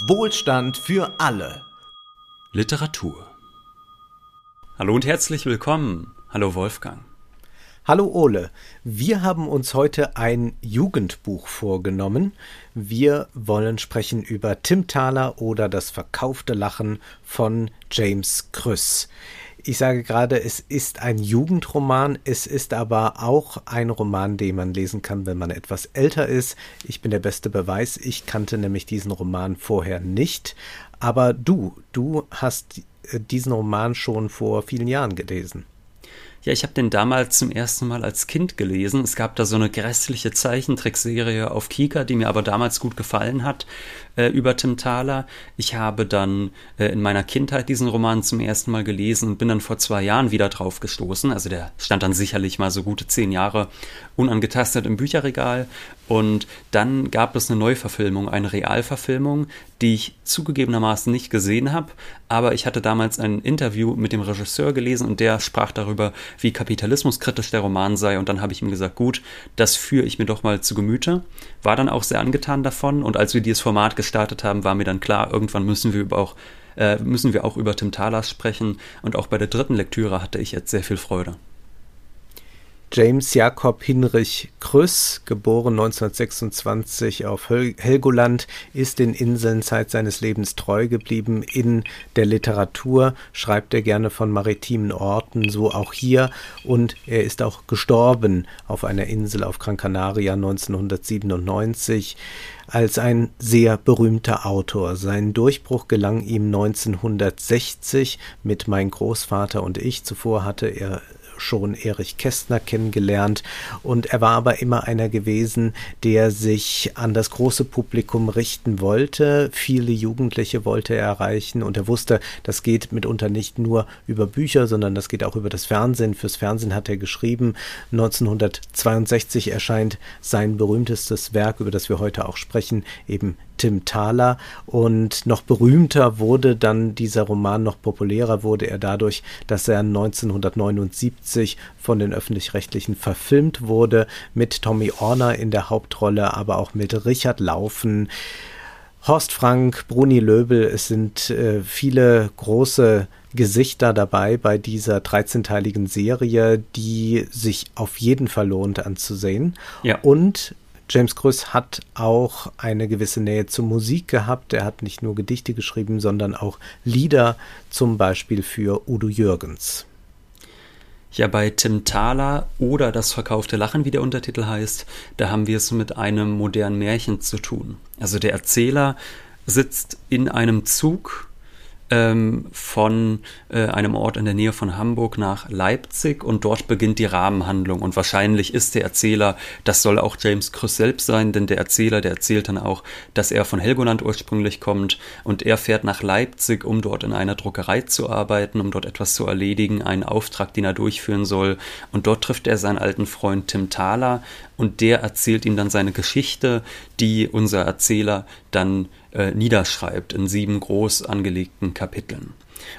Wohlstand für alle. Literatur. Hallo und herzlich willkommen. Hallo Wolfgang. Hallo Ole, wir haben uns heute ein Jugendbuch vorgenommen. Wir wollen sprechen über Tim Thaler oder das verkaufte Lachen von James Krüss. Ich sage gerade, es ist ein Jugendroman, es ist aber auch ein Roman, den man lesen kann, wenn man etwas älter ist. Ich bin der beste Beweis, ich kannte nämlich diesen Roman vorher nicht. Aber du, du hast äh, diesen Roman schon vor vielen Jahren gelesen. Ja, ich habe den damals zum ersten Mal als Kind gelesen. Es gab da so eine grässliche Zeichentrickserie auf Kika, die mir aber damals gut gefallen hat, äh, über Tim Thaler. Ich habe dann äh, in meiner Kindheit diesen Roman zum ersten Mal gelesen und bin dann vor zwei Jahren wieder drauf gestoßen. Also der stand dann sicherlich mal so gute zehn Jahre unangetastet im Bücherregal. Und dann gab es eine Neuverfilmung, eine Realverfilmung, die ich zugegebenermaßen nicht gesehen habe, aber ich hatte damals ein Interview mit dem Regisseur gelesen und der sprach darüber, wie kapitalismuskritisch der Roman sei. Und dann habe ich ihm gesagt, gut, das führe ich mir doch mal zu Gemüte, war dann auch sehr angetan davon. Und als wir dieses Format gestartet haben, war mir dann klar, irgendwann müssen wir auch äh, müssen wir auch über Tim Talas sprechen. Und auch bei der dritten Lektüre hatte ich jetzt sehr viel Freude. James Jakob Hinrich Krüss, geboren 1926 auf Helgoland, ist den Inseln Zeit seines Lebens treu geblieben. In der Literatur schreibt er gerne von maritimen Orten, so auch hier. Und er ist auch gestorben auf einer Insel auf Gran Canaria 1997 als ein sehr berühmter Autor. Sein Durchbruch gelang ihm 1960 mit Mein Großvater und ich. Zuvor hatte er schon Erich Kästner kennengelernt und er war aber immer einer gewesen, der sich an das große Publikum richten wollte. Viele Jugendliche wollte er erreichen und er wusste, das geht mitunter nicht nur über Bücher, sondern das geht auch über das Fernsehen. Fürs Fernsehen hat er geschrieben. 1962 erscheint sein berühmtestes Werk, über das wir heute auch sprechen, eben Tim Thaler und noch berühmter wurde dann dieser Roman, noch populärer wurde er dadurch, dass er 1979 von den öffentlich-rechtlichen verfilmt wurde, mit Tommy Orner in der Hauptrolle, aber auch mit Richard Laufen. Horst Frank, Bruni Löbel, es sind äh, viele große Gesichter dabei bei dieser 13-teiligen Serie, die sich auf jeden Fall lohnt anzusehen. Ja. Und James Krüss hat auch eine gewisse Nähe zur Musik gehabt. Er hat nicht nur Gedichte geschrieben, sondern auch Lieder, zum Beispiel für Udo Jürgens. Ja, bei Tim Thaler oder Das verkaufte Lachen, wie der Untertitel heißt, da haben wir es mit einem modernen Märchen zu tun. Also der Erzähler sitzt in einem Zug ähm, von äh, einem Ort in der Nähe von Hamburg nach Leipzig und dort beginnt die Rahmenhandlung. Und wahrscheinlich ist der Erzähler, das soll auch James Krüss selbst sein, denn der Erzähler, der erzählt dann auch, dass er von Helgoland ursprünglich kommt und er fährt nach Leipzig, um dort in einer Druckerei zu arbeiten, um dort etwas zu erledigen, einen Auftrag, den er durchführen soll. Und dort trifft er seinen alten Freund Tim Thaler und der erzählt ihm dann seine Geschichte, die unser Erzähler dann äh, niederschreibt in sieben groß angelegten Kapiteln.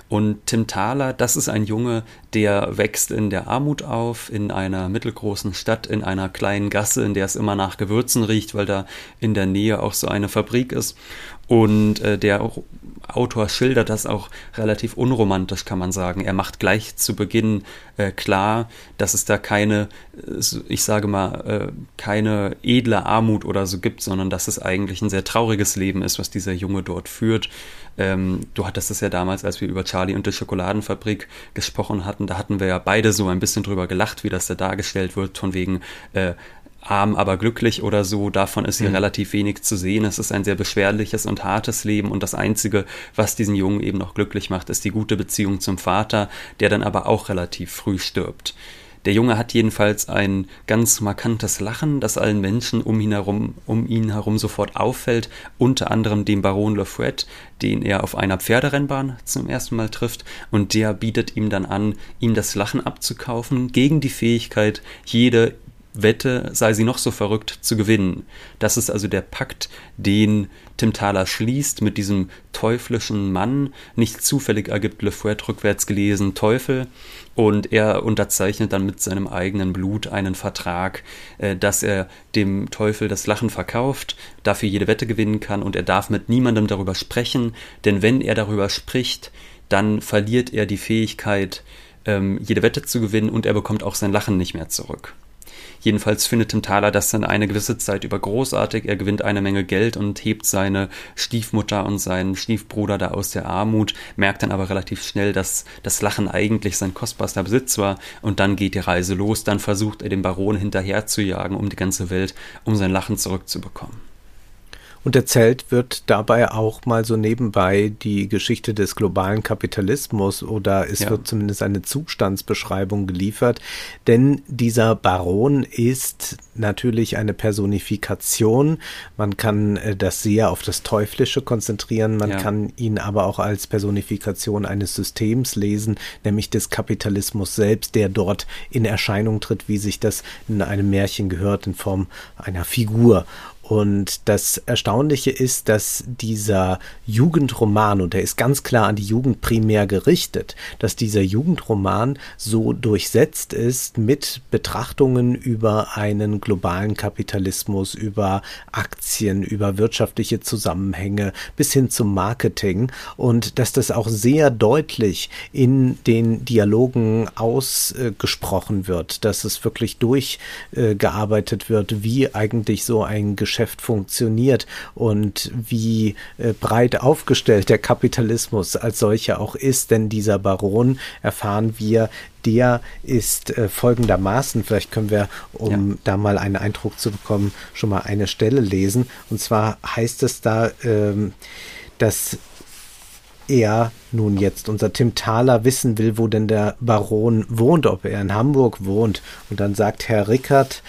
Und Tim Thaler, das ist ein Junge, der wächst in der Armut auf, in einer mittelgroßen Stadt, in einer kleinen Gasse, in der es immer nach Gewürzen riecht, weil da in der Nähe auch so eine Fabrik ist. Und äh, der Autor schildert das auch relativ unromantisch, kann man sagen. Er macht gleich zu Beginn äh, klar, dass es da keine, äh, ich sage mal, äh, keine edle Armut oder so gibt, sondern dass es eigentlich ein sehr trauriges Leben ist, was dieser Junge dort führt. Ähm, du hattest es ja damals, als wir über Charlie und die Schokoladenfabrik gesprochen hatten, da hatten wir ja beide so ein bisschen drüber gelacht, wie das da dargestellt wird, von wegen äh, arm, aber glücklich oder so. Davon ist hier mhm. relativ wenig zu sehen. Es ist ein sehr beschwerliches und hartes Leben und das Einzige, was diesen Jungen eben noch glücklich macht, ist die gute Beziehung zum Vater, der dann aber auch relativ früh stirbt. Der Junge hat jedenfalls ein ganz markantes Lachen, das allen Menschen um ihn herum, um ihn herum sofort auffällt, unter anderem dem Baron Lefouet, den er auf einer Pferderennbahn zum ersten Mal trifft, und der bietet ihm dann an, ihm das Lachen abzukaufen, gegen die Fähigkeit, jede Wette, sei sie noch so verrückt, zu gewinnen. Das ist also der Pakt, den Tim Thaler schließt mit diesem teuflischen Mann. Nicht zufällig ergibt Le Fouet rückwärts gelesen Teufel. Und er unterzeichnet dann mit seinem eigenen Blut einen Vertrag, äh, dass er dem Teufel das Lachen verkauft, dafür jede Wette gewinnen kann und er darf mit niemandem darüber sprechen, denn wenn er darüber spricht, dann verliert er die Fähigkeit, ähm, jede Wette zu gewinnen und er bekommt auch sein Lachen nicht mehr zurück. Jedenfalls findet Tim Thaler das dann eine gewisse Zeit über großartig. Er gewinnt eine Menge Geld und hebt seine Stiefmutter und seinen Stiefbruder da aus der Armut, merkt dann aber relativ schnell, dass das Lachen eigentlich sein kostbarster Besitz war und dann geht die Reise los. Dann versucht er den Baron hinterher zu jagen um die ganze Welt, um sein Lachen zurückzubekommen. Und erzählt wird dabei auch mal so nebenbei die Geschichte des globalen Kapitalismus oder es ja. wird zumindest eine Zustandsbeschreibung geliefert. Denn dieser Baron ist natürlich eine Personifikation. Man kann äh, das sehr auf das Teuflische konzentrieren. Man ja. kann ihn aber auch als Personifikation eines Systems lesen, nämlich des Kapitalismus selbst, der dort in Erscheinung tritt, wie sich das in einem Märchen gehört, in Form einer Figur. Und das Erstaunliche ist, dass dieser Jugendroman, und der ist ganz klar an die Jugend primär gerichtet, dass dieser Jugendroman so durchsetzt ist mit Betrachtungen über einen globalen Kapitalismus, über Aktien, über wirtschaftliche Zusammenhänge bis hin zum Marketing. Und dass das auch sehr deutlich in den Dialogen ausgesprochen wird, dass es wirklich durchgearbeitet wird, wie eigentlich so ein Geschäft Geschäft funktioniert und wie äh, breit aufgestellt der Kapitalismus als solcher auch ist. Denn dieser Baron, erfahren wir, der ist äh, folgendermaßen, vielleicht können wir, um ja. da mal einen Eindruck zu bekommen, schon mal eine Stelle lesen. Und zwar heißt es da, ähm, dass er nun jetzt unser Tim Thaler wissen will, wo denn der Baron wohnt, ob er in Hamburg wohnt. Und dann sagt Herr Rickert,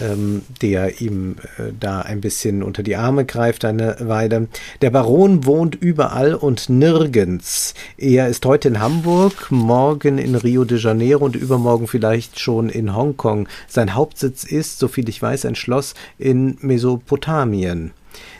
ähm, der ihm äh, da ein bisschen unter die Arme greift eine Weile, der Baron wohnt überall und nirgends. Er ist heute in Hamburg, morgen in Rio de Janeiro und übermorgen vielleicht schon in Hongkong. Sein Hauptsitz ist, soviel ich weiß, ein Schloss in Mesopotamien.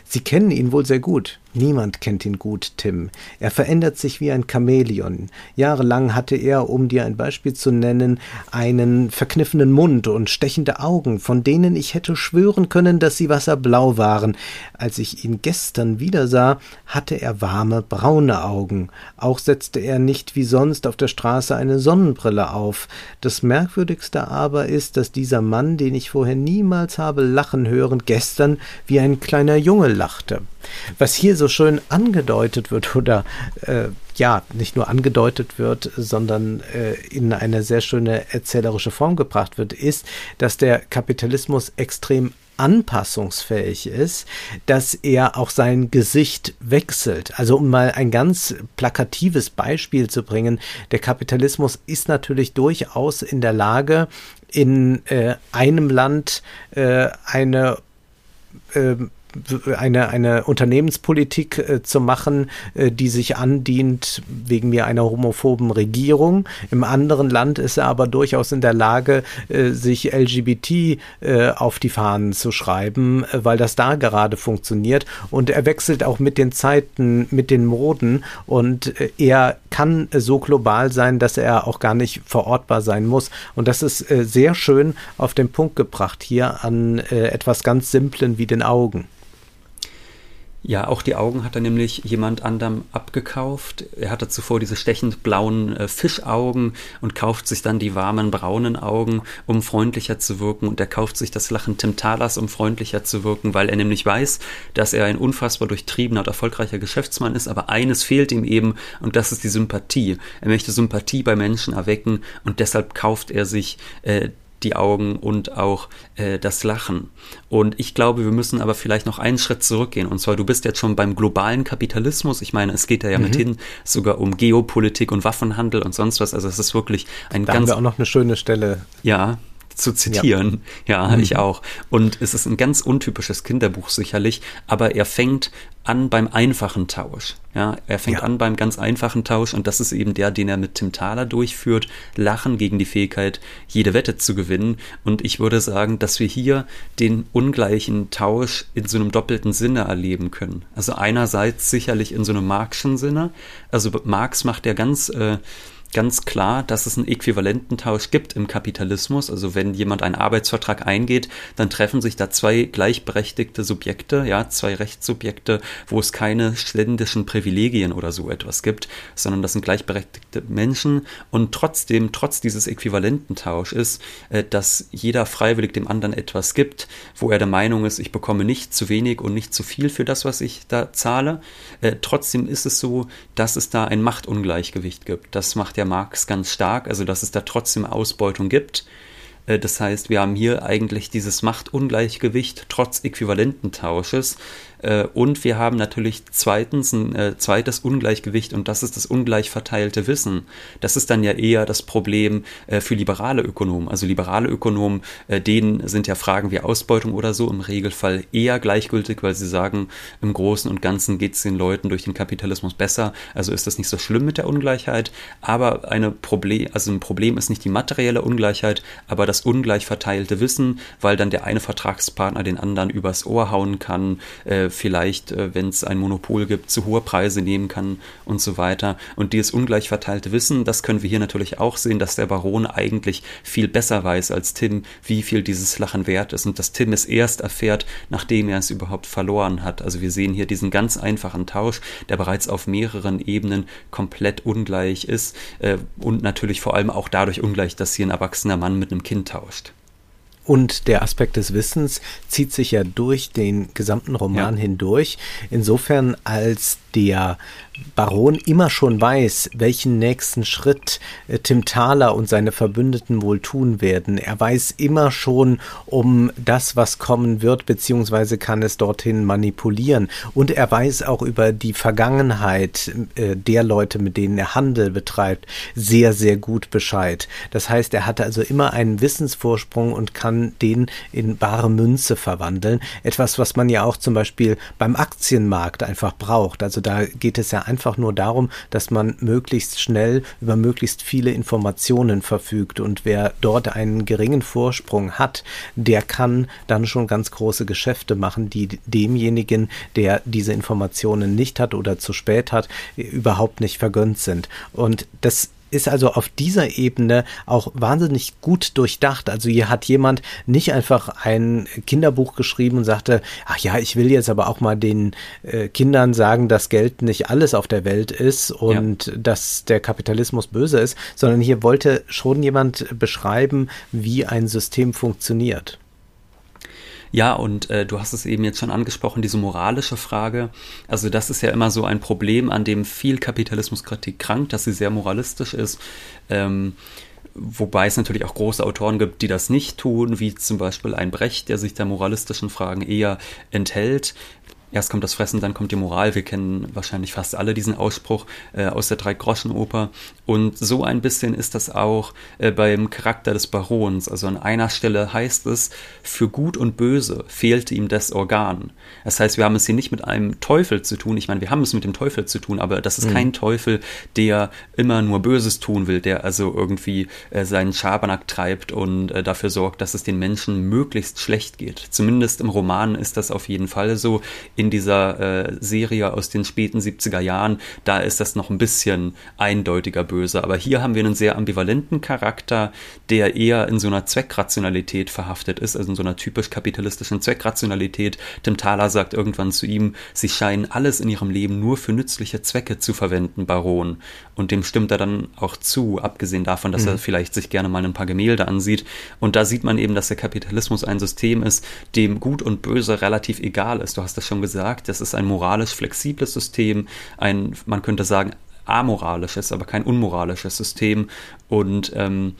Sie kennen ihn wohl sehr gut. Niemand kennt ihn gut, Tim. Er verändert sich wie ein Chamäleon. Jahrelang hatte er, um dir ein Beispiel zu nennen, einen verkniffenen Mund und stechende Augen, von denen ich hätte schwören können, dass sie wasserblau waren. Als ich ihn gestern wieder sah, hatte er warme, braune Augen. Auch setzte er nicht wie sonst auf der Straße eine Sonnenbrille auf. Das Merkwürdigste aber ist, dass dieser Mann, den ich vorher niemals habe lachen hören, gestern wie ein kleiner Junge lachte. Was hier so schön angedeutet wird oder äh, ja, nicht nur angedeutet wird, sondern äh, in eine sehr schöne erzählerische Form gebracht wird, ist, dass der Kapitalismus extrem anpassungsfähig ist, dass er auch sein Gesicht wechselt. Also um mal ein ganz plakatives Beispiel zu bringen, der Kapitalismus ist natürlich durchaus in der Lage, in äh, einem Land äh, eine äh, eine, eine Unternehmenspolitik äh, zu machen, äh, die sich andient wegen mir einer homophoben Regierung. Im anderen Land ist er aber durchaus in der Lage, äh, sich LGBT äh, auf die Fahnen zu schreiben, äh, weil das da gerade funktioniert. Und er wechselt auch mit den Zeiten, mit den Moden und äh, er kann so global sein, dass er auch gar nicht verortbar sein muss. Und das ist sehr schön auf den Punkt gebracht hier an etwas ganz Simplen wie den Augen. Ja, auch die Augen hat er nämlich jemand anderem abgekauft. Er hatte zuvor diese stechend blauen äh, Fischaugen und kauft sich dann die warmen braunen Augen, um freundlicher zu wirken. Und er kauft sich das Lachen Tim Talas, um freundlicher zu wirken, weil er nämlich weiß, dass er ein unfassbar durchtriebener und erfolgreicher Geschäftsmann ist. Aber eines fehlt ihm eben und das ist die Sympathie. Er möchte Sympathie bei Menschen erwecken und deshalb kauft er sich äh, die Augen und auch äh, das Lachen. Und ich glaube, wir müssen aber vielleicht noch einen Schritt zurückgehen. Und zwar, du bist jetzt schon beim globalen Kapitalismus. Ich meine, es geht da ja mhm. mit hin sogar um Geopolitik und Waffenhandel und sonst was. Also es ist wirklich ein da ganz. Da haben wir auch noch eine schöne Stelle. Ja, zu zitieren. Ja, ja mhm. ich auch. Und es ist ein ganz untypisches Kinderbuch sicherlich, aber er fängt an beim einfachen Tausch. Ja, er fängt ja. an beim ganz einfachen Tausch und das ist eben der, den er mit Tim Thaler durchführt. Lachen gegen die Fähigkeit, jede Wette zu gewinnen. Und ich würde sagen, dass wir hier den ungleichen Tausch in so einem doppelten Sinne erleben können. Also einerseits sicherlich in so einem Marxischen Sinne. Also Marx macht ja ganz äh, ganz klar, dass es einen Äquivalententausch gibt im Kapitalismus. Also wenn jemand einen Arbeitsvertrag eingeht, dann treffen sich da zwei gleichberechtigte Subjekte, ja, zwei Rechtssubjekte, wo es keine ständischen Privilegien oder so etwas gibt, sondern das sind gleichberechtigte Menschen und trotzdem, trotz dieses Äquivalententausch ist, äh, dass jeder freiwillig dem anderen etwas gibt, wo er der Meinung ist, ich bekomme nicht zu wenig und nicht zu viel für das, was ich da zahle. Äh, trotzdem ist es so, dass es da ein Machtungleichgewicht gibt. Das macht der Marx ganz stark, also dass es da trotzdem Ausbeutung gibt. Äh, das heißt, wir haben hier eigentlich dieses Machtungleichgewicht trotz Äquivalententausches, und wir haben natürlich zweitens ein äh, zweites Ungleichgewicht und das ist das ungleich verteilte Wissen. Das ist dann ja eher das Problem äh, für liberale Ökonomen. Also liberale Ökonomen, denen sind ja Fragen wie Ausbeutung oder so im Regelfall eher gleichgültig, weil sie sagen, im Großen und Ganzen geht es den Leuten durch den Kapitalismus besser. Also ist das nicht so schlimm mit der Ungleichheit. Aber eine Problem, also ein Problem ist nicht die materielle Ungleichheit, aber das ungleich verteilte Wissen, weil dann der eine Vertragspartner den anderen übers Ohr hauen kann, vielleicht, äh, wenn es ein Monopol gibt, zu hohe Preise nehmen kann und so weiter. Und dieses ungleich verteilte Wissen, das können wir hier natürlich auch sehen, dass der Baron eigentlich viel besser weiß als Tim, wie viel dieses Lachen wert ist und dass Tim es erst erfährt, nachdem er es überhaupt verloren hat. Also wir sehen hier diesen ganz einfachen Tausch, der bereits auf mehreren Ebenen komplett ungleich ist äh, und natürlich vor allem auch dadurch ungleich, dass hier ein erwachsener Mann mit einem Kind tauscht. Und der Aspekt des Wissens zieht sich ja durch den gesamten Roman ja. hindurch, insofern als der Baron immer schon weiß, welchen nächsten Schritt äh, Tim Thaler und seine Verbündeten wohl tun werden. Er weiß immer schon um das, was kommen wird, beziehungsweise kann es dorthin manipulieren. Und er weiß auch über die Vergangenheit äh, der Leute, mit denen er Handel betreibt, sehr, sehr gut Bescheid. Das heißt, er hatte also immer einen Wissensvorsprung und kann den in bare Münze verwandeln. Etwas, was man ja auch zum Beispiel beim Aktienmarkt einfach braucht. Also da geht es ja einfach nur darum, dass man möglichst schnell über möglichst viele Informationen verfügt. Und wer dort einen geringen Vorsprung hat, der kann dann schon ganz große Geschäfte machen, die demjenigen, der diese Informationen nicht hat oder zu spät hat, überhaupt nicht vergönnt sind. Und das ist also auf dieser Ebene auch wahnsinnig gut durchdacht. Also hier hat jemand nicht einfach ein Kinderbuch geschrieben und sagte, ach ja, ich will jetzt aber auch mal den äh, Kindern sagen, dass Geld nicht alles auf der Welt ist und ja. dass der Kapitalismus böse ist, sondern hier wollte schon jemand beschreiben, wie ein System funktioniert. Ja, und äh, du hast es eben jetzt schon angesprochen, diese moralische Frage. Also das ist ja immer so ein Problem, an dem viel Kapitalismuskritik krankt, dass sie sehr moralistisch ist. Ähm, Wobei es natürlich auch große Autoren gibt, die das nicht tun, wie zum Beispiel ein Brecht, der sich der moralistischen Fragen eher enthält erst kommt das Fressen, dann kommt die Moral. Wir kennen wahrscheinlich fast alle diesen Ausspruch äh, aus der Drei-Groschen-Oper. Und so ein bisschen ist das auch äh, beim Charakter des Barons. Also an einer Stelle heißt es, für Gut und Böse fehlte ihm das Organ. Das heißt, wir haben es hier nicht mit einem Teufel zu tun. Ich meine, wir haben es mit dem Teufel zu tun, aber das ist mhm. kein Teufel, der immer nur Böses tun will, der also irgendwie äh, seinen Schabernack treibt und äh, dafür sorgt, dass es den Menschen möglichst schlecht geht. Zumindest im Roman ist das auf jeden Fall so in dieser äh, Serie aus den späten 70er Jahren, da ist das noch ein bisschen eindeutiger böse. Aber hier haben wir einen sehr ambivalenten Charakter, der eher in so einer Zweckrationalität verhaftet ist, also in so einer typisch kapitalistischen Zweckrationalität. Tim Thaler sagt irgendwann zu ihm, sie scheinen alles in ihrem Leben nur für nützliche Zwecke zu verwenden, Baron. Und dem stimmt er dann auch zu, abgesehen davon, dass mhm. er vielleicht sich gerne mal ein paar Gemälde ansieht. Und da sieht man eben, dass der Kapitalismus ein System ist, dem Gut und Böse relativ egal ist. Du hast das schon gesagt gesagt, das ist ein moralisch flexibles System, ein, man könnte sagen, amoralisches, aber kein unmoralisches System. Und ähm,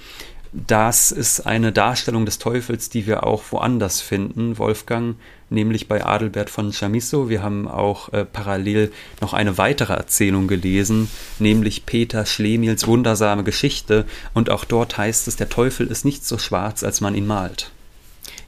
das ist eine Darstellung des Teufels, die wir auch woanders finden, Wolfgang, nämlich bei Adelbert von Chamisso. Wir haben auch äh, parallel noch eine weitere Erzählung gelesen, nämlich Peter Schlemils wundersame Geschichte. Und auch dort heißt es, der Teufel ist nicht so schwarz, als man ihn malt.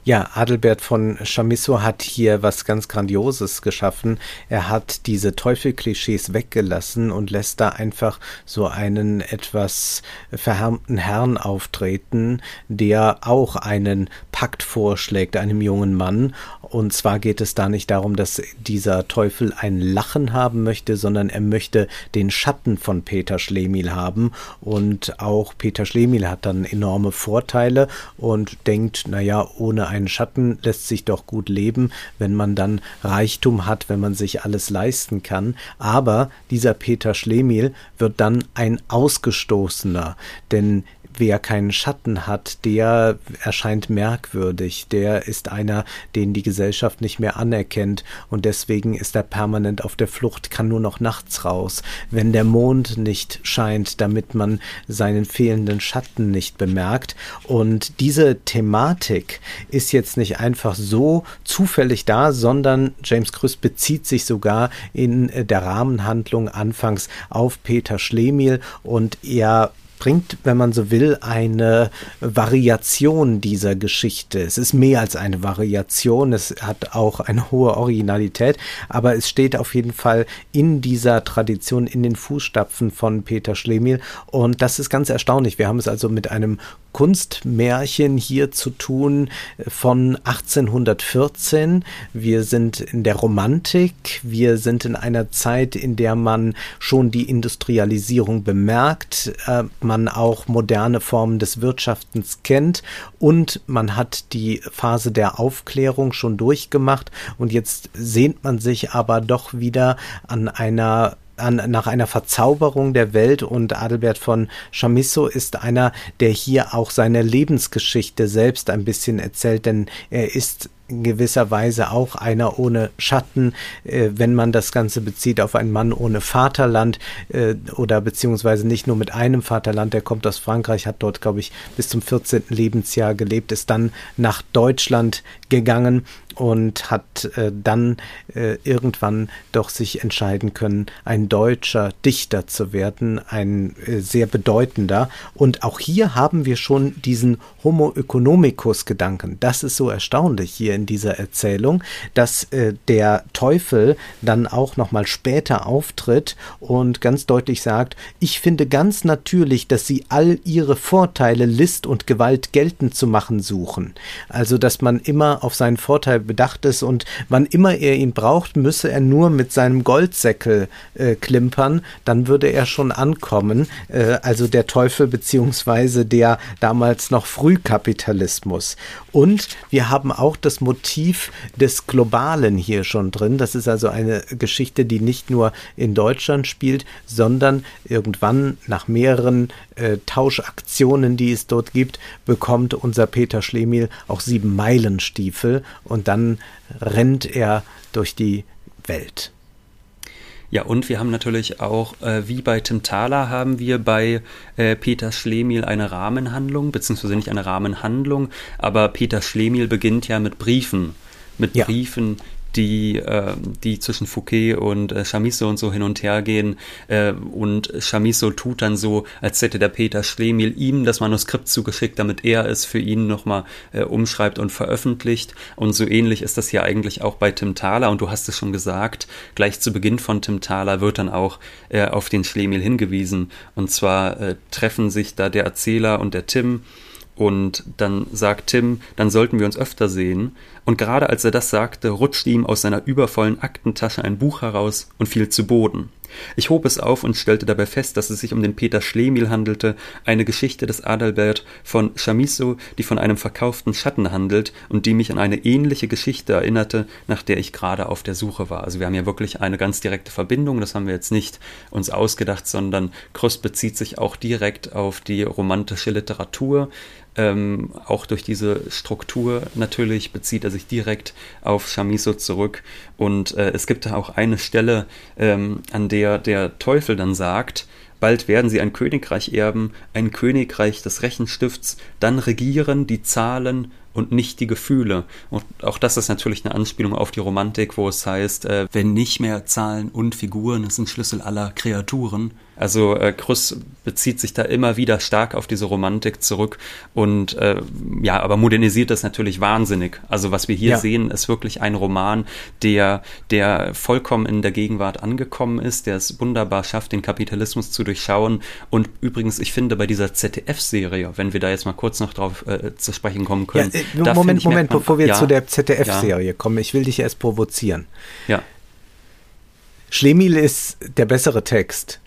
Ja, Adelbert von Chamisso hat hier was ganz Grandioses geschaffen. Er hat diese Teufelklischees weggelassen und lässt da einfach so einen etwas verhärmten Herrn auftreten, der auch einen Pakt vorschlägt einem jungen Mann. Und zwar geht es da nicht darum, dass dieser Teufel ein Lachen haben möchte, sondern er möchte den Schatten von Peter Schlemil haben. Und auch Peter Schlemil hat dann enorme Vorteile und denkt, naja, ohne einen Schatten lässt sich doch gut leben, wenn man dann Reichtum hat, wenn man sich alles leisten kann. Aber dieser Peter Schlemihl wird dann ein Ausgestoßener, denn wer keinen Schatten hat, der erscheint merkwürdig, der ist einer, den die Gesellschaft nicht mehr anerkennt. Und deswegen ist er permanent auf der Flucht, kann nur noch nachts raus, wenn der Mond nicht scheint, damit man seinen fehlenden Schatten nicht bemerkt. Und diese Thematik ist jetzt nicht einfach so zufällig da, sondern James Krüss bezieht sich sogar in der Rahmenhandlung anfangs auf Peter Schlemiel und er bringt, wenn man so will, eine Variation dieser Geschichte. Es ist mehr als eine Variation, es hat auch eine hohe Originalität, aber es steht auf jeden Fall in dieser Tradition, in den Fußstapfen von Peter Schlemihl und das ist ganz erstaunlich. Wir haben es also mit einem Kunstmärchen hier zu tun von 1814. Wir sind in der Romantik, wir sind in einer Zeit, in der man schon die Industrialisierung bemerkt, äh, man auch moderne Formen des Wirtschaftens kennt und man hat die Phase der Aufklärung schon durchgemacht und jetzt sehnt man sich aber doch wieder an einer an, nach einer Verzauberung der Welt. Und Adelbert von Chamisso ist einer, der hier auch seine Lebensgeschichte selbst ein bisschen erzählt, denn er ist in gewisser Weise auch einer ohne Schatten, äh, wenn man das Ganze bezieht auf einen Mann ohne Vaterland äh, oder beziehungsweise nicht nur mit einem Vaterland, der kommt aus Frankreich, hat dort, glaube ich, bis zum 14. Lebensjahr gelebt, ist dann nach Deutschland gegangen und hat äh, dann äh, irgendwann doch sich entscheiden können, ein deutscher Dichter zu werden, ein äh, sehr bedeutender. Und auch hier haben wir schon diesen Homo economicus Gedanken. Das ist so erstaunlich hier in dieser Erzählung, dass äh, der Teufel dann auch noch mal später auftritt und ganz deutlich sagt, ich finde ganz natürlich, dass sie all ihre Vorteile List und Gewalt geltend zu machen suchen. Also, dass man immer auf seinen Vorteil bedacht ist und wann immer er ihn braucht, müsse er nur mit seinem Goldsäckel äh, klimpern, dann würde er schon ankommen. Äh, also der Teufel beziehungsweise der damals noch Frühkapitalismus. Und wir haben auch das Motiv des Globalen hier schon drin. Das ist also eine Geschichte, die nicht nur in Deutschland spielt, sondern irgendwann nach mehreren äh, Tauschaktionen, die es dort gibt, bekommt unser Peter Schlemiel auch sieben Meilenstiefel und dann rennt er durch die Welt. Ja, und wir haben natürlich auch, äh, wie bei Tim Thaler, haben wir bei äh, Peter Schlemiel eine Rahmenhandlung, beziehungsweise nicht eine Rahmenhandlung, aber Peter Schlemiel beginnt ja mit Briefen. Mit ja. Briefen, die, äh, die zwischen Fouquet und äh, Chamisso und so hin und her gehen. Äh, und Chamisso tut dann so, als hätte der Peter Schlemiel ihm das Manuskript zugeschickt, damit er es für ihn nochmal äh, umschreibt und veröffentlicht. Und so ähnlich ist das hier eigentlich auch bei Tim Thaler. Und du hast es schon gesagt, gleich zu Beginn von Tim Thaler wird dann auch äh, auf den Schlemiel hingewiesen. Und zwar äh, treffen sich da der Erzähler und der Tim und dann sagt Tim, dann sollten wir uns öfter sehen. Und gerade als er das sagte, rutschte ihm aus seiner übervollen Aktentasche ein Buch heraus und fiel zu Boden. Ich hob es auf und stellte dabei fest, dass es sich um den Peter Schlemihl handelte, eine Geschichte des Adalbert von Chamisso, die von einem verkauften Schatten handelt und die mich an eine ähnliche Geschichte erinnerte, nach der ich gerade auf der Suche war. Also wir haben ja wirklich eine ganz direkte Verbindung, das haben wir jetzt nicht uns ausgedacht, sondern Krust bezieht sich auch direkt auf die romantische Literatur, ähm, auch durch diese Struktur natürlich bezieht er sich direkt auf Chamisso zurück. Und äh, es gibt da auch eine Stelle, ähm, an der der Teufel dann sagt, Bald werden sie ein Königreich erben, ein Königreich des Rechenstifts, dann regieren die Zahlen und nicht die Gefühle. Und auch das ist natürlich eine Anspielung auf die Romantik, wo es heißt, äh, wenn nicht mehr Zahlen und Figuren sind Schlüssel aller Kreaturen, also äh, Krüss bezieht sich da immer wieder stark auf diese Romantik zurück und äh, ja, aber modernisiert das natürlich wahnsinnig. Also was wir hier ja. sehen, ist wirklich ein Roman, der, der vollkommen in der Gegenwart angekommen ist, der es wunderbar schafft, den Kapitalismus zu durchschauen. Und übrigens, ich finde bei dieser ZDF-Serie, wenn wir da jetzt mal kurz noch drauf äh, zu sprechen kommen können. Ja, äh, Moment, Moment, man, bevor wir ja, zu der ZDF-Serie kommen, ich will dich erst provozieren. Ja. Schlemil ist der bessere Text.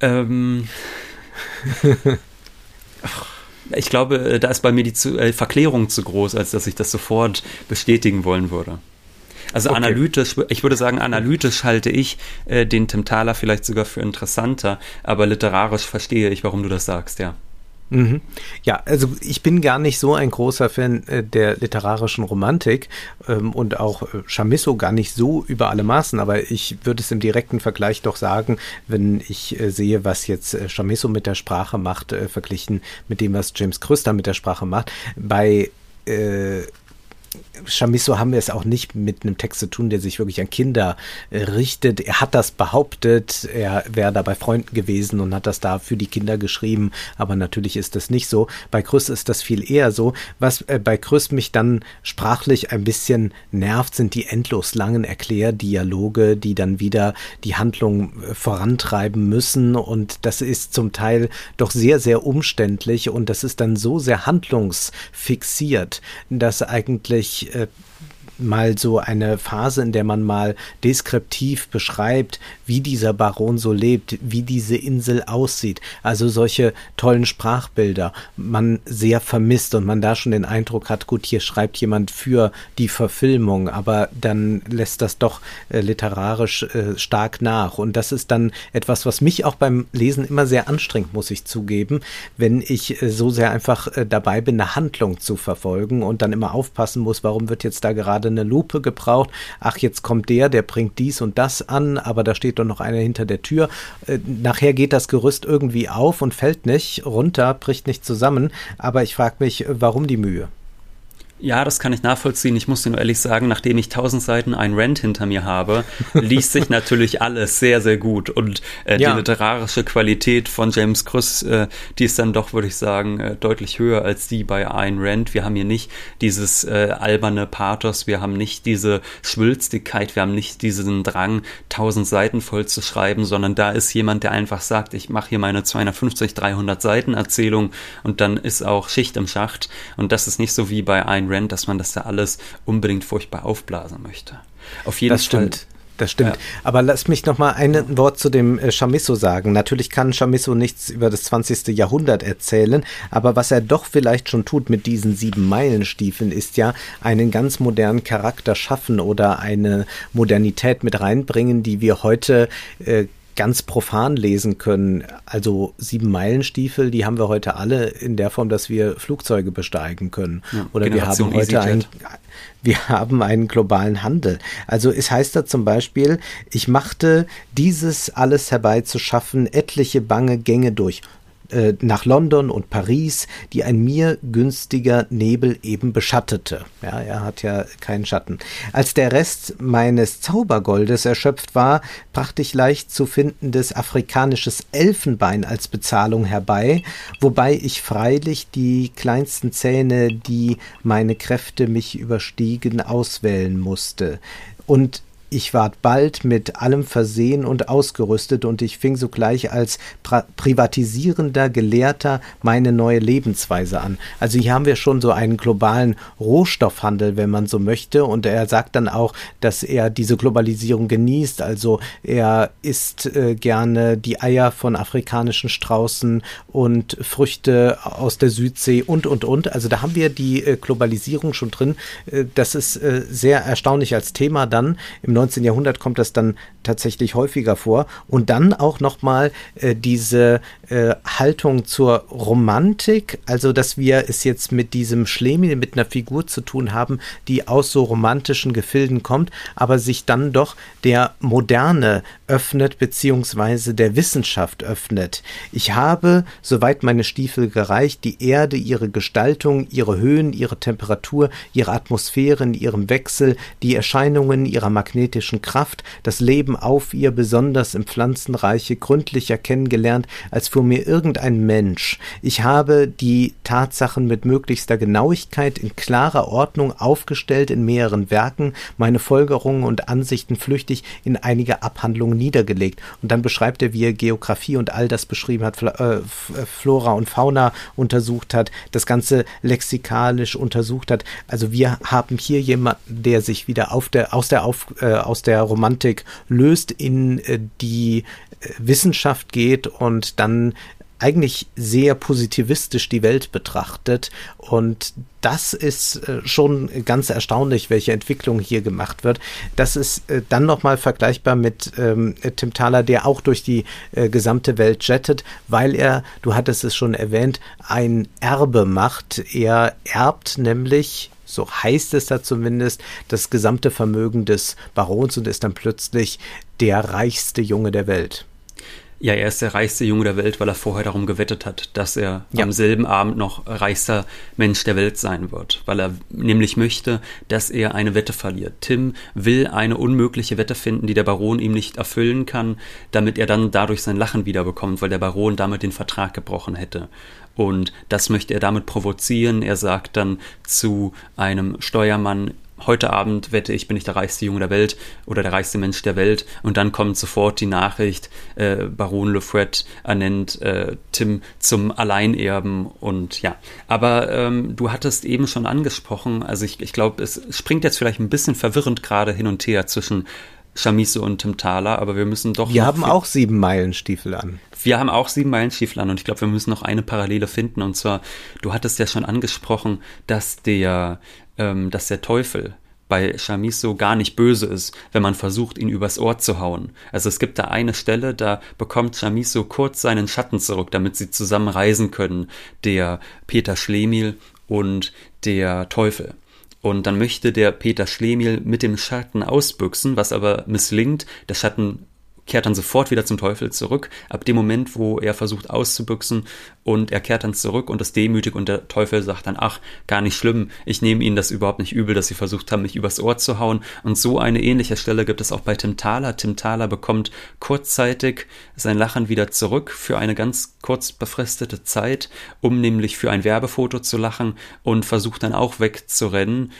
Ähm, ich glaube, da ist bei mir die zu, äh, Verklärung zu groß, als dass ich das sofort bestätigen wollen würde. Also okay. analytisch, ich würde sagen, analytisch halte ich äh, den Tim Thaler vielleicht sogar für interessanter, aber literarisch verstehe ich, warum du das sagst, ja. Mhm. Ja, also ich bin gar nicht so ein großer Fan äh, der literarischen Romantik ähm, und auch äh, Chamisso gar nicht so über alle Maßen, aber ich würde es im direkten Vergleich doch sagen, wenn ich äh, sehe, was jetzt äh, Chamisso mit der Sprache macht, äh, verglichen mit dem, was James Krüster mit der Sprache macht. Bei äh, Chamisso haben wir es auch nicht mit einem Text zu tun, der sich wirklich an Kinder äh, richtet. Er hat das behauptet, er wäre da bei Freunden gewesen und hat das da für die Kinder geschrieben, aber natürlich ist das nicht so. Bei Krüss ist das viel eher so. Was äh, bei Krüss mich dann sprachlich ein bisschen nervt, sind die endlos langen Erklärdialoge, die dann wieder die Handlung äh, vorantreiben müssen und das ist zum Teil doch sehr, sehr umständlich und das ist dann so sehr handlungsfixiert, dass eigentlich wirklich äh, mal so eine Phase, in der man mal deskriptiv beschreibt, wie dieser Baron so lebt, wie diese Insel aussieht. Also solche tollen Sprachbilder man sehr vermisst und man da schon den Eindruck hat, gut, hier schreibt jemand für die Verfilmung, aber dann lässt das doch äh, literarisch äh, stark nach. Und das ist dann etwas, was mich auch beim Lesen immer sehr anstrengt, muss ich zugeben, wenn ich äh, so sehr einfach äh, dabei bin, eine Handlung zu verfolgen und dann immer aufpassen muss, warum wird jetzt da gerade gerade eine Lupe gebraucht. Ach, jetzt kommt der, der bringt dies und das an, aber da steht doch noch einer hinter der Tür. Äh, nachher geht das Gerüst irgendwie auf und fällt nicht runter, bricht nicht zusammen. Aber ich frage mich, warum die Mühe? Ja, das kann ich nachvollziehen. Ich muss dir nur ehrlich sagen, nachdem ich tausend Seiten ein Rant hinter mir habe, liest sich natürlich alles sehr, sehr gut. Und äh, ja. die literarische Qualität von James Krüss, äh, die ist dann doch, würde ich sagen, äh, deutlich höher als die bei Ayn Rand. Wir haben hier nicht dieses äh, alberne Pathos, wir haben nicht diese Schwülstigkeit, wir haben nicht diesen Drang, tausend Seiten voll zu schreiben, sondern da ist jemand, der einfach sagt, ich mache hier meine 250, 300 Seiten Erzählung und dann ist auch Schicht im Schacht. Und das ist nicht so wie bei Ayn Rand, dass man das da alles unbedingt furchtbar aufblasen möchte. Auf jeden das Fall. Stimmt. Das stimmt. Ja. Aber lass mich noch mal ein Wort zu dem äh, Chamisso sagen. Natürlich kann Chamisso nichts über das 20. Jahrhundert erzählen, aber was er doch vielleicht schon tut mit diesen sieben Meilenstiefeln, ist ja einen ganz modernen Charakter schaffen oder eine Modernität mit reinbringen, die wir heute äh, ganz profan lesen können. Also sieben Meilenstiefel, die haben wir heute alle in der Form, dass wir Flugzeuge besteigen können. Ja, Oder Generation wir haben heute ein, wir haben einen globalen Handel. Also es heißt da zum Beispiel, ich machte dieses alles herbeizuschaffen, etliche bange Gänge durch. Äh, nach London und Paris, die ein mir günstiger Nebel eben beschattete. Ja, er hat ja keinen Schatten. Als der Rest meines Zaubergoldes erschöpft war, brachte ich leicht zu findendes afrikanisches Elfenbein als Bezahlung herbei, wobei ich freilich die kleinsten Zähne, die meine Kräfte mich überstiegen, auswählen musste. Und ich ward bald mit allem versehen und ausgerüstet, und ich fing sogleich als privatisierender Gelehrter meine neue Lebensweise an. Also hier haben wir schon so einen globalen Rohstoffhandel, wenn man so möchte, und er sagt dann auch, dass er diese Globalisierung genießt. Also er isst äh, gerne die Eier von afrikanischen Straußen und Früchte aus der Südsee und und und. Also da haben wir die äh, Globalisierung schon drin. Äh, das ist äh, sehr erstaunlich als Thema dann im 19. Jahrhundert kommt das dann tatsächlich häufiger vor. Und dann auch nochmal äh, diese äh, Haltung zur Romantik, also dass wir es jetzt mit diesem Schlemi, mit einer Figur zu tun haben, die aus so romantischen Gefilden kommt, aber sich dann doch der Moderne öffnet, beziehungsweise der Wissenschaft öffnet. Ich habe, soweit meine Stiefel gereicht, die Erde, ihre Gestaltung, ihre Höhen, ihre Temperatur, ihre Atmosphäre in ihrem Wechsel, die Erscheinungen ihrer magnetischen Kraft, das Leben auf ihr, besonders im Pflanzenreiche, gründlicher kennengelernt, als für mir irgendein Mensch. Ich habe die Tatsachen mit möglichster Genauigkeit in klarer Ordnung aufgestellt in mehreren Werken, meine Folgerungen und Ansichten flüchtig in einige Abhandlungen niedergelegt. Und dann beschreibt er, wie er Geografie und all das beschrieben hat, äh, Flora und Fauna untersucht hat, das Ganze lexikalisch untersucht hat. Also wir haben hier jemanden, der sich wieder auf der, aus, der auf, äh, aus der Romantik löst, in äh, die äh, Wissenschaft geht und dann eigentlich sehr positivistisch die Welt betrachtet. Und das ist äh, schon ganz erstaunlich, welche Entwicklung hier gemacht wird. Das ist dann nochmal vergleichbar mit ähm, Tim Thaler, der auch durch die äh, gesamte Welt jettet, weil er, du hattest es schon erwähnt, ein Erbe macht. Er erbt nämlich so heißt es da zumindest, das gesamte Vermögen des Barons und ist dann plötzlich der reichste Junge der Welt. Ja, er ist der reichste Junge der Welt, weil er vorher darum gewettet hat, dass er ja. am selben Abend noch reichster Mensch der Welt sein wird, weil er nämlich möchte, dass er eine Wette verliert. Tim will eine unmögliche Wette finden, die der Baron ihm nicht erfüllen kann, damit er dann dadurch sein Lachen wiederbekommt, weil der Baron damit den Vertrag gebrochen hätte. Und das möchte er damit provozieren. Er sagt dann zu einem Steuermann, heute Abend wette ich, bin ich der reichste Junge der Welt oder der reichste Mensch der Welt. Und dann kommt sofort die Nachricht, äh, Baron Lefred ernennt äh, Tim zum Alleinerben und ja. Aber ähm, du hattest eben schon angesprochen, also ich, ich glaube, es springt jetzt vielleicht ein bisschen verwirrend gerade hin und her zwischen Chamisso und Tim Thaler, aber wir müssen doch. Wir haben auch sieben Meilenstiefel an. Wir haben auch sieben Meilenstiefel an und ich glaube, wir müssen noch eine Parallele finden. Und zwar, du hattest ja schon angesprochen, dass der ähm, dass der Teufel bei Chamisso gar nicht böse ist, wenn man versucht, ihn übers Ohr zu hauen. Also es gibt da eine Stelle, da bekommt Chamisso kurz seinen Schatten zurück, damit sie zusammen reisen können, der Peter Schlemiel und der Teufel. Und dann möchte der Peter Schlemiel mit dem Schatten ausbüchsen, was aber misslingt. Der Schatten kehrt dann sofort wieder zum Teufel zurück. Ab dem Moment, wo er versucht auszubüchsen und er kehrt dann zurück und ist demütig und der Teufel sagt dann, ach, gar nicht schlimm, ich nehme ihnen das überhaupt nicht übel, dass sie versucht haben, mich übers Ohr zu hauen. Und so eine ähnliche Stelle gibt es auch bei Tim Thaler. Tim Thaler bekommt kurzzeitig sein Lachen wieder zurück für eine ganz kurz befristete Zeit, um nämlich für ein Werbefoto zu lachen und versucht dann auch wegzurennen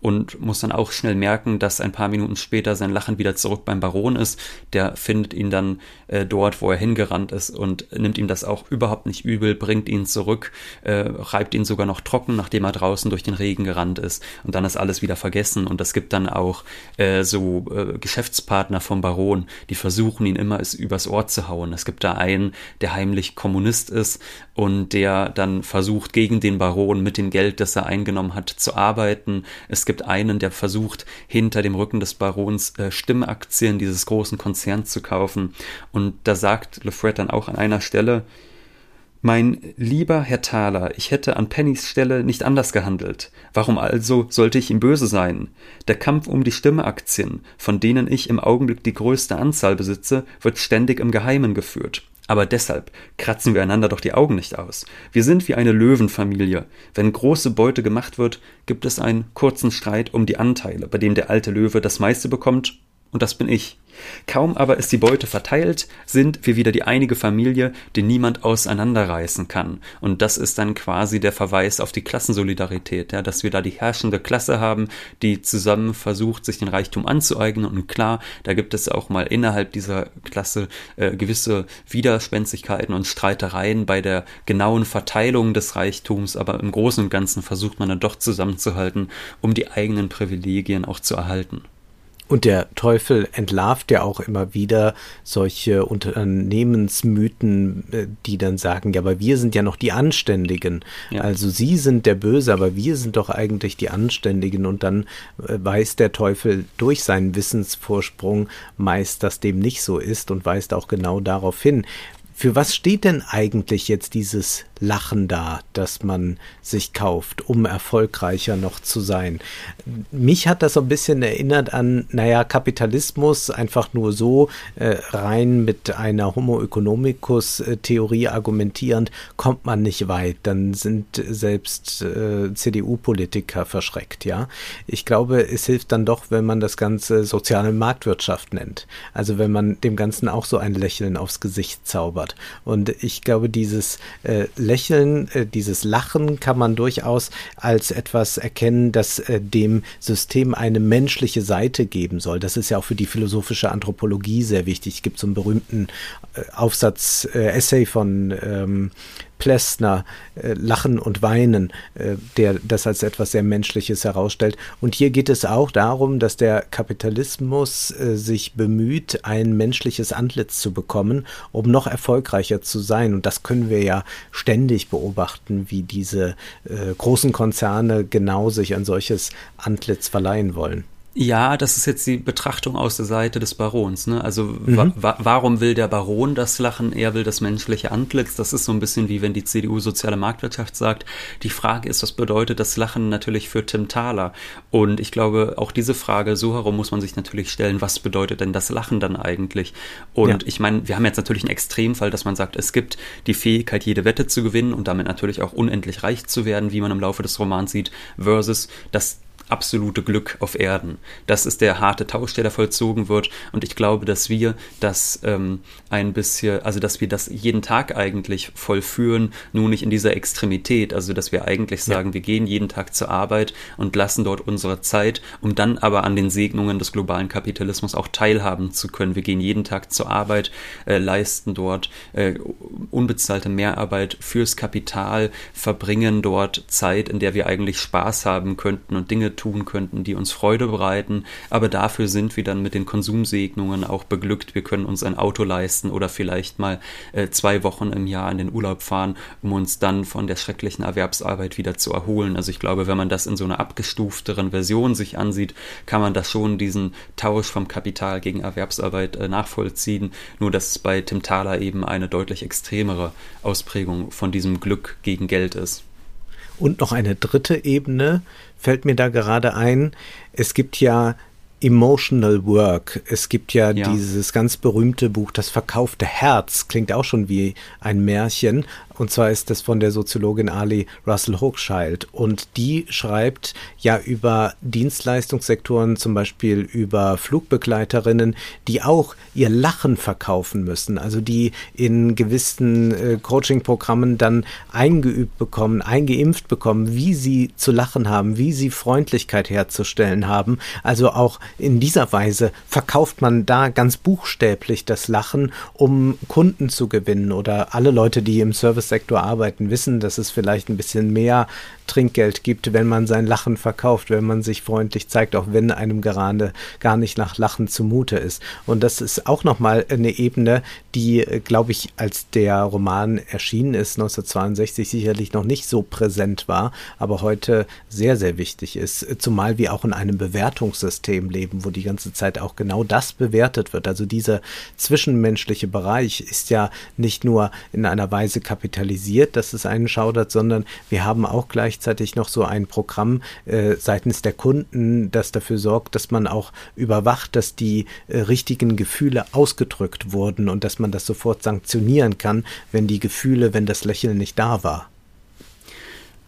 und muss dann auch schnell merken, dass ein paar Minuten später sein Lachen wieder zurück beim Baron ist. Der findet ihn dann äh, dort, wo er hingerannt ist und nimmt ihm das auch überhaupt nicht übel, bringt ihn zurück, äh, reibt ihn sogar noch trocken, nachdem er draußen durch den Regen gerannt ist und dann ist alles wieder vergessen und es gibt dann auch äh, so äh, Geschäftspartner vom Baron, die versuchen ihn immer es übers Ohr zu hauen. Es gibt da einen, der heimlich Kommunist ist und der dann versucht, gegen den Baron mit dem Geld, das er eingenommen hat, zu arbeiten. Es gibt einen, der versucht, hinter dem Rücken des Barons äh, Stimmaktien dieses großen Konzerns zu kaufen. Und da sagt Lefred dann auch an einer Stelle, mein lieber Herr Thaler, ich hätte an Pennys Stelle nicht anders gehandelt. Warum also sollte ich ihm böse sein? Der Kampf um die Stimmeaktien, von denen ich im Augenblick die größte Anzahl besitze, wird ständig im Geheimen geführt. Aber deshalb kratzen wir einander doch die Augen nicht aus. Wir sind wie eine Löwenfamilie. Wenn große Beute gemacht wird, gibt es einen kurzen Streit um die Anteile, bei dem der alte Löwe das meiste bekommt und das bin ich. Kaum aber ist die Beute verteilt, sind wir wieder die einige Familie, die niemand auseinanderreißen kann. Und das ist dann quasi der Verweis auf die Klassensolidarität, ja, dass wir da die herrschende Klasse haben, die zusammen versucht, sich den Reichtum anzueignen. Und klar, da gibt es auch mal innerhalb dieser Klasse äh, gewisse Widerspenstigkeiten und Streitereien bei der genauen Verteilung des Reichtums, aber im Großen und Ganzen versucht man dann doch zusammenzuhalten, um die eigenen Privilegien auch zu erhalten. Und der Teufel entlarvt ja auch immer wieder solche Unternehmensmythen, äh, die dann sagen, ja, aber wir sind ja noch die Anständigen. Ja. Also sie sind der Böse, aber wir sind doch eigentlich die Anständigen. Und dann äh, weiß der Teufel durch seinen Wissensvorsprung meist, dass dem nicht so ist und weist auch genau darauf hin. Für was steht denn eigentlich jetzt dieses Lachen da, das man sich kauft, um erfolgreicher noch zu sein? Mich hat das so ein bisschen erinnert an, naja, Kapitalismus einfach nur so äh, rein mit einer Homo economicus-Theorie argumentierend, kommt man nicht weit. Dann sind selbst äh, CDU-Politiker verschreckt, ja. Ich glaube, es hilft dann doch, wenn man das Ganze soziale Marktwirtschaft nennt. Also wenn man dem Ganzen auch so ein Lächeln aufs Gesicht zaubert hat. Und ich glaube, dieses äh, Lächeln, äh, dieses Lachen kann man durchaus als etwas erkennen, das äh, dem System eine menschliche Seite geben soll. Das ist ja auch für die philosophische Anthropologie sehr wichtig. Es gibt so einen berühmten äh, Aufsatz, äh, Essay von ähm, Plessner, äh, Lachen und Weinen, äh, der das als etwas sehr Menschliches herausstellt. Und hier geht es auch darum, dass der Kapitalismus äh, sich bemüht, ein menschliches Antlitz zu bekommen, um noch erfolgreicher zu sein. Und das können wir ja ständig beobachten, wie diese äh, großen Konzerne genau sich ein solches Antlitz verleihen wollen. Ja, das ist jetzt die Betrachtung aus der Seite des Barons. Ne? Also mhm. wa warum will der Baron das Lachen? Er will das menschliche Antlitz. Das ist so ein bisschen wie wenn die CDU soziale Marktwirtschaft sagt. Die Frage ist, was bedeutet das Lachen natürlich für Tim Thaler? Und ich glaube, auch diese Frage, so herum muss man sich natürlich stellen, was bedeutet denn das Lachen dann eigentlich? Und ja. ich meine, wir haben jetzt natürlich einen Extremfall, dass man sagt, es gibt die Fähigkeit, jede Wette zu gewinnen und damit natürlich auch unendlich reich zu werden, wie man im Laufe des Romans sieht, versus das absolute Glück auf Erden. Das ist der harte Tausch, der da vollzogen wird. Und ich glaube, dass wir das ähm, ein bisschen, also dass wir das jeden Tag eigentlich vollführen, nur nicht in dieser Extremität. Also dass wir eigentlich sagen, ja. wir gehen jeden Tag zur Arbeit und lassen dort unsere Zeit, um dann aber an den Segnungen des globalen Kapitalismus auch teilhaben zu können. Wir gehen jeden Tag zur Arbeit, äh, leisten dort äh, unbezahlte Mehrarbeit fürs Kapital, verbringen dort Zeit, in der wir eigentlich Spaß haben könnten und Dinge tun könnten, die uns Freude bereiten. Aber dafür sind wir dann mit den Konsumsegnungen auch beglückt. Wir können uns ein Auto leisten oder vielleicht mal äh, zwei Wochen im Jahr in den Urlaub fahren, um uns dann von der schrecklichen Erwerbsarbeit wieder zu erholen. Also ich glaube, wenn man das in so einer abgestufteren Version sich ansieht, kann man das schon diesen Tausch vom Kapital gegen Erwerbsarbeit äh, nachvollziehen. Nur dass es bei Tim Thaler eben eine deutlich extremere Ausprägung von diesem Glück gegen Geld ist. Und noch eine dritte Ebene fällt mir da gerade ein. Es gibt ja Emotional Work. Es gibt ja, ja, dieses ganz berühmte Buch Das verkaufte Herz. Klingt auch schon wie ein Märchen. Und zwar ist das von der Soziologin Ali Russell Hochschild. Und die schreibt ja über Dienstleistungssektoren, zum Beispiel über Flugbegleiterinnen, die auch ihr Lachen verkaufen müssen. Also die in gewissen äh, Coaching-Programmen dann eingeübt bekommen, eingeimpft bekommen, wie sie zu lachen haben, wie sie Freundlichkeit herzustellen haben. Also auch in dieser Weise verkauft man da ganz buchstäblich das Lachen, um Kunden zu gewinnen oder alle Leute, die im Service Service-Sektor arbeiten, wissen, dass es vielleicht ein bisschen mehr Trinkgeld gibt, wenn man sein Lachen verkauft, wenn man sich freundlich zeigt, auch wenn einem gerade gar nicht nach Lachen zumute ist. Und das ist auch nochmal eine Ebene, die, glaube ich, als der Roman erschienen ist, 1962 sicherlich noch nicht so präsent war, aber heute sehr, sehr wichtig ist. Zumal wir auch in einem Bewertungssystem leben, wo die ganze Zeit auch genau das bewertet wird. Also dieser zwischenmenschliche Bereich ist ja nicht nur in einer Weise kapitalisiert, dass es einen schaudert, sondern wir haben auch gleich gleichzeitig noch so ein Programm äh, seitens der Kunden, das dafür sorgt, dass man auch überwacht, dass die äh, richtigen Gefühle ausgedrückt wurden und dass man das sofort sanktionieren kann, wenn die Gefühle, wenn das Lächeln nicht da war.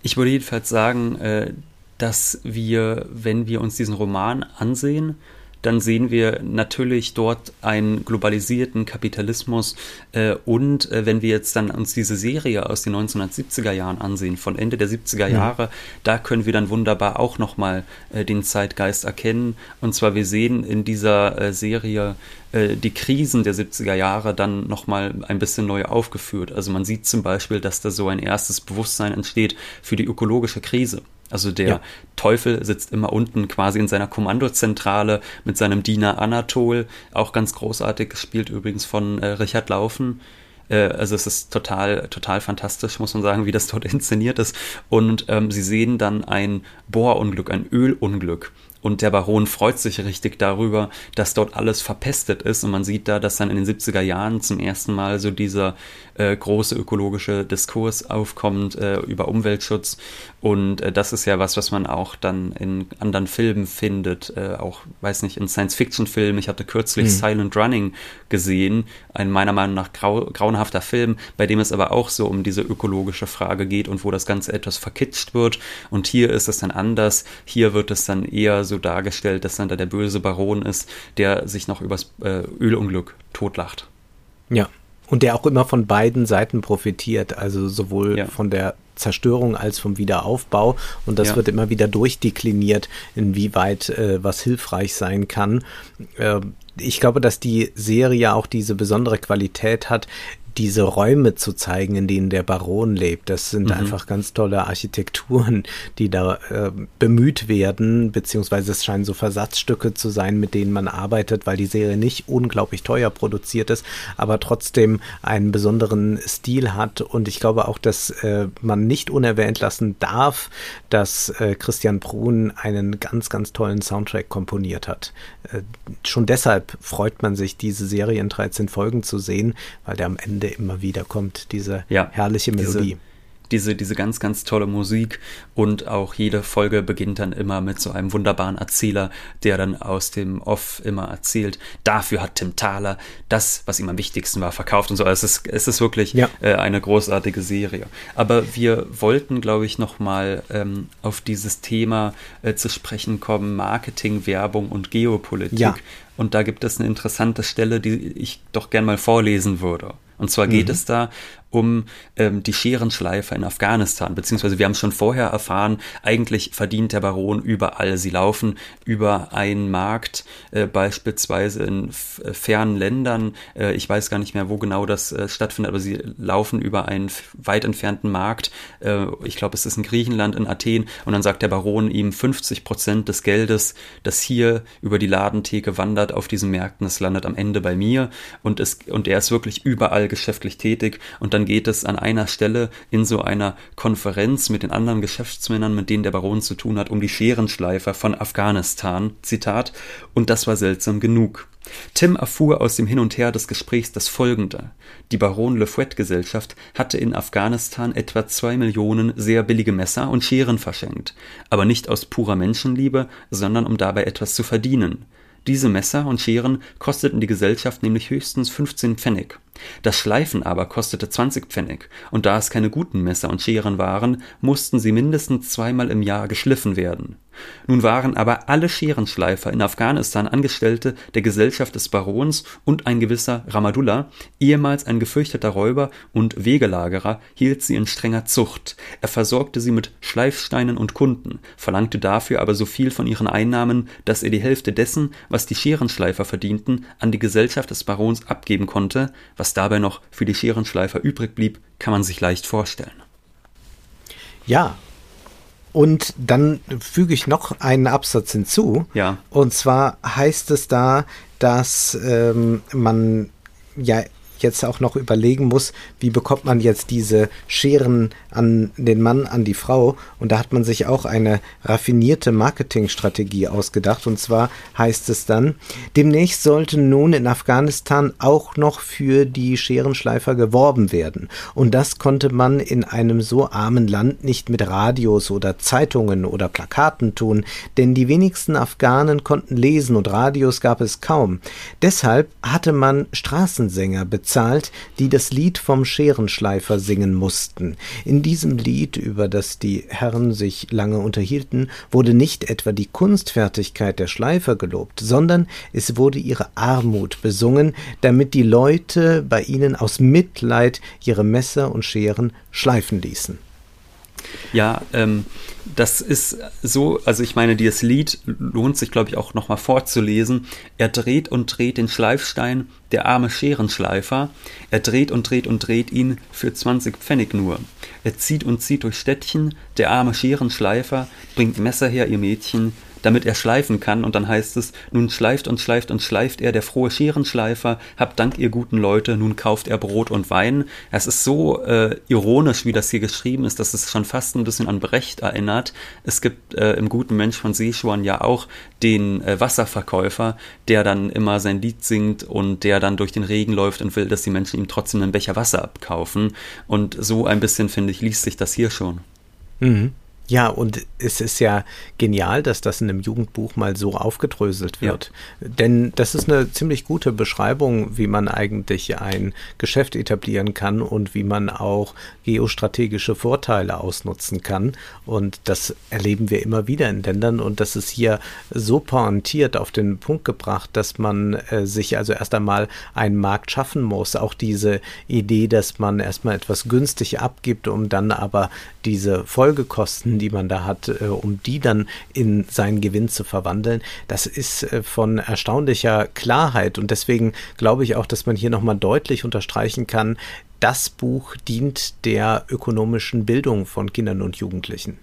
Ich würde jedenfalls sagen, äh, dass wir, wenn wir uns diesen Roman ansehen, dann sehen wir natürlich dort einen globalisierten Kapitalismus. Äh, und äh, wenn wir jetzt dann uns diese Serie aus den 1970er Jahren ansehen, von Ende der 70er Jahre, ja. da können wir dann wunderbar auch nochmal äh, den Zeitgeist erkennen. Und zwar, wir sehen in dieser äh, Serie äh, die Krisen der 70er Jahre dann nochmal ein bisschen neu aufgeführt. Also man sieht zum Beispiel, dass da so ein erstes Bewusstsein entsteht für die ökologische Krise Also der ja. Teufel sitzt immer unten quasi in seiner Kommandozentrale mit seinem Diener Anatol, auch ganz großartig gespielt übrigens von äh, Richard Laufen. Äh, also es ist total, total fantastisch, muss man sagen, wie das dort inszeniert ist. Und ähm, sie sehen dann ein Bohrunglück, ein Ölunglück. Und der Baron freut sich richtig darüber, dass dort alles verpestet ist. Und man sieht da, dass dann in den 70er Jahren zum ersten Mal so dieser äh, große ökologische Diskurs aufkommt äh, über Umweltschutz. Und äh, das ist ja was, was man auch dann in anderen Filmen findet. Äh, auch, weiß nicht, in Science-Fiction-Filmen. Ich hatte kürzlich mhm. Silent Running gesehen. Ein meiner Meinung nach grau grauenhafter Film, bei dem es aber auch so um diese ökologische Frage geht und wo das Ganze etwas verkitscht wird. Und hier ist es dann anders. Hier wird es dann eher so dargestellt, dass dann da der böse Baron ist, der sich noch übers äh, Ölunglück totlacht. Ja, und der auch immer von beiden Seiten profitiert, also sowohl ja. von der Zerstörung als vom Wiederaufbau. Und das ja. wird immer wieder durchdekliniert, inwieweit äh, was hilfreich sein kann. Äh, ich glaube, dass die Serie auch diese besondere Qualität hat, diese Räume zu zeigen, in denen der Baron lebt. Das sind mhm. einfach ganz tolle Architekturen, die da äh, bemüht werden, beziehungsweise es scheinen so Versatzstücke zu sein, mit denen man arbeitet, weil die Serie nicht unglaublich teuer produziert ist, aber trotzdem einen besonderen Stil hat. Und ich glaube auch, dass äh, man nicht unerwähnt lassen darf, dass äh, Christian Brun einen ganz, ganz tollen Soundtrack komponiert hat. Äh, schon deshalb freut man sich, diese Serie in 13 Folgen zu sehen, weil der am Ende Ende immer wieder kommt, diese ja, herrliche Melodie. Diese, diese, diese ganz, ganz tolle Musik und auch jede Folge beginnt dann immer mit so einem wunderbaren Erzähler, der dann aus dem Off immer erzählt. Dafür hat Tim Thaler das, was ihm am wichtigsten war, verkauft und so. Also es ist, es ist wirklich ja. äh, eine großartige Serie. Aber wir wollten, glaube ich, nochmal ähm, auf dieses Thema äh, zu sprechen kommen, Marketing, Werbung und Geopolitik. Ja. Und da gibt es eine interessante Stelle, die ich doch gern mal vorlesen würde. Und zwar geht mhm. es da um ähm, die Scherenschleife in Afghanistan, beziehungsweise wir haben schon vorher erfahren, eigentlich verdient der Baron überall. Sie laufen über einen Markt, äh, beispielsweise in äh, fernen Ländern. Äh, ich weiß gar nicht mehr, wo genau das äh, stattfindet, aber sie laufen über einen weit entfernten Markt. Äh, ich glaube, es ist in Griechenland, in Athen. Und dann sagt der Baron ihm 50 Prozent des Geldes, das hier über die Ladentheke wandert auf diesen Märkten, das landet am Ende bei mir. Und, es, und er ist wirklich überall geschäftlich tätig. Und dann dann geht es an einer Stelle in so einer Konferenz mit den anderen Geschäftsmännern, mit denen der Baron zu tun hat, um die Scherenschleifer von Afghanistan. Zitat. Und das war seltsam genug. Tim erfuhr aus dem Hin und Her des Gesprächs das Folgende. Die Baron Le Fouet Gesellschaft hatte in Afghanistan etwa zwei Millionen sehr billige Messer und Scheren verschenkt. Aber nicht aus purer Menschenliebe, sondern um dabei etwas zu verdienen. Diese Messer und Scheren kosteten die Gesellschaft nämlich höchstens 15 Pfennig. Das Schleifen aber kostete 20 Pfennig, und da es keine guten Messer und Scheren waren, mussten sie mindestens zweimal im Jahr geschliffen werden. Nun waren aber alle Scherenschleifer in Afghanistan Angestellte der Gesellschaft des Barons und ein gewisser Ramadullah, ehemals ein gefürchteter Räuber und Wegelagerer, hielt sie in strenger Zucht. Er versorgte sie mit Schleifsteinen und Kunden, verlangte dafür aber so viel von ihren Einnahmen, dass er die Hälfte dessen, was die Scherenschleifer verdienten, an die Gesellschaft des Barons abgeben konnte, was dabei noch für die Scherenschleifer übrig blieb, kann man sich leicht vorstellen. Ja, und dann füge ich noch einen Absatz hinzu. Ja. Und zwar heißt es da, dass ähm, man ja jetzt auch noch überlegen muss, wie bekommt man jetzt diese Scheren an den Mann, an die Frau. Und da hat man sich auch eine raffinierte Marketingstrategie ausgedacht. Und zwar heißt es dann, demnächst sollte nun in Afghanistan auch noch für die Scherenschleifer geworben werden. Und das konnte man in einem so armen Land nicht mit Radios oder Zeitungen oder Plakaten tun, denn die wenigsten Afghanen konnten lesen und Radios gab es kaum. Deshalb hatte man Straßensänger bezahlt bezahlt, die das Lied vom Scherenschleifer singen mussten. In diesem Lied, über das die Herren sich lange unterhielten, wurde nicht etwa die Kunstfertigkeit der Schleifer gelobt, sondern es wurde ihre Armut besungen, damit die Leute bei ihnen aus Mitleid ihre Messer und Scheren schleifen ließen. Ja, ähm, das ist so, also ich meine, dieses Lied lohnt sich, glaube ich, auch nochmal vorzulesen. Er dreht und dreht den Schleifstein, der arme Scherenschleifer. Er dreht und dreht und dreht ihn für 20 Pfennig nur. Er zieht und zieht durch Städtchen, der arme Scherenschleifer bringt Messer her, ihr Mädchen, damit er schleifen kann. Und dann heißt es, nun schleift und schleift und schleift er, der frohe Scherenschleifer, habt Dank, ihr guten Leute, nun kauft er Brot und Wein. Es ist so äh, ironisch, wie das hier geschrieben ist, dass es schon fast ein bisschen an Brecht erinnert. Es gibt äh, im guten Mensch von Sichuan ja auch den äh, Wasserverkäufer, der dann immer sein Lied singt und der dann durch den Regen läuft und will, dass die Menschen ihm trotzdem einen Becher Wasser abkaufen. Und so ein bisschen, finde ich, liest sich das hier schon. Mhm. Ja, und es ist ja genial, dass das in einem Jugendbuch mal so aufgedröselt wird. Ja. Denn das ist eine ziemlich gute Beschreibung, wie man eigentlich ein Geschäft etablieren kann und wie man auch geostrategische Vorteile ausnutzen kann. Und das erleben wir immer wieder in Ländern. Und das ist hier so pointiert auf den Punkt gebracht, dass man äh, sich also erst einmal einen Markt schaffen muss. Auch diese Idee, dass man erstmal etwas günstig abgibt, um dann aber diese Folgekosten, die man da hat, äh, um die dann in seinen Gewinn zu verwandeln, das ist äh, von erstaunlicher Klarheit. Und deswegen glaube ich auch, dass man hier nochmal deutlich unterstreichen kann, das Buch dient der ökonomischen Bildung von Kindern und Jugendlichen.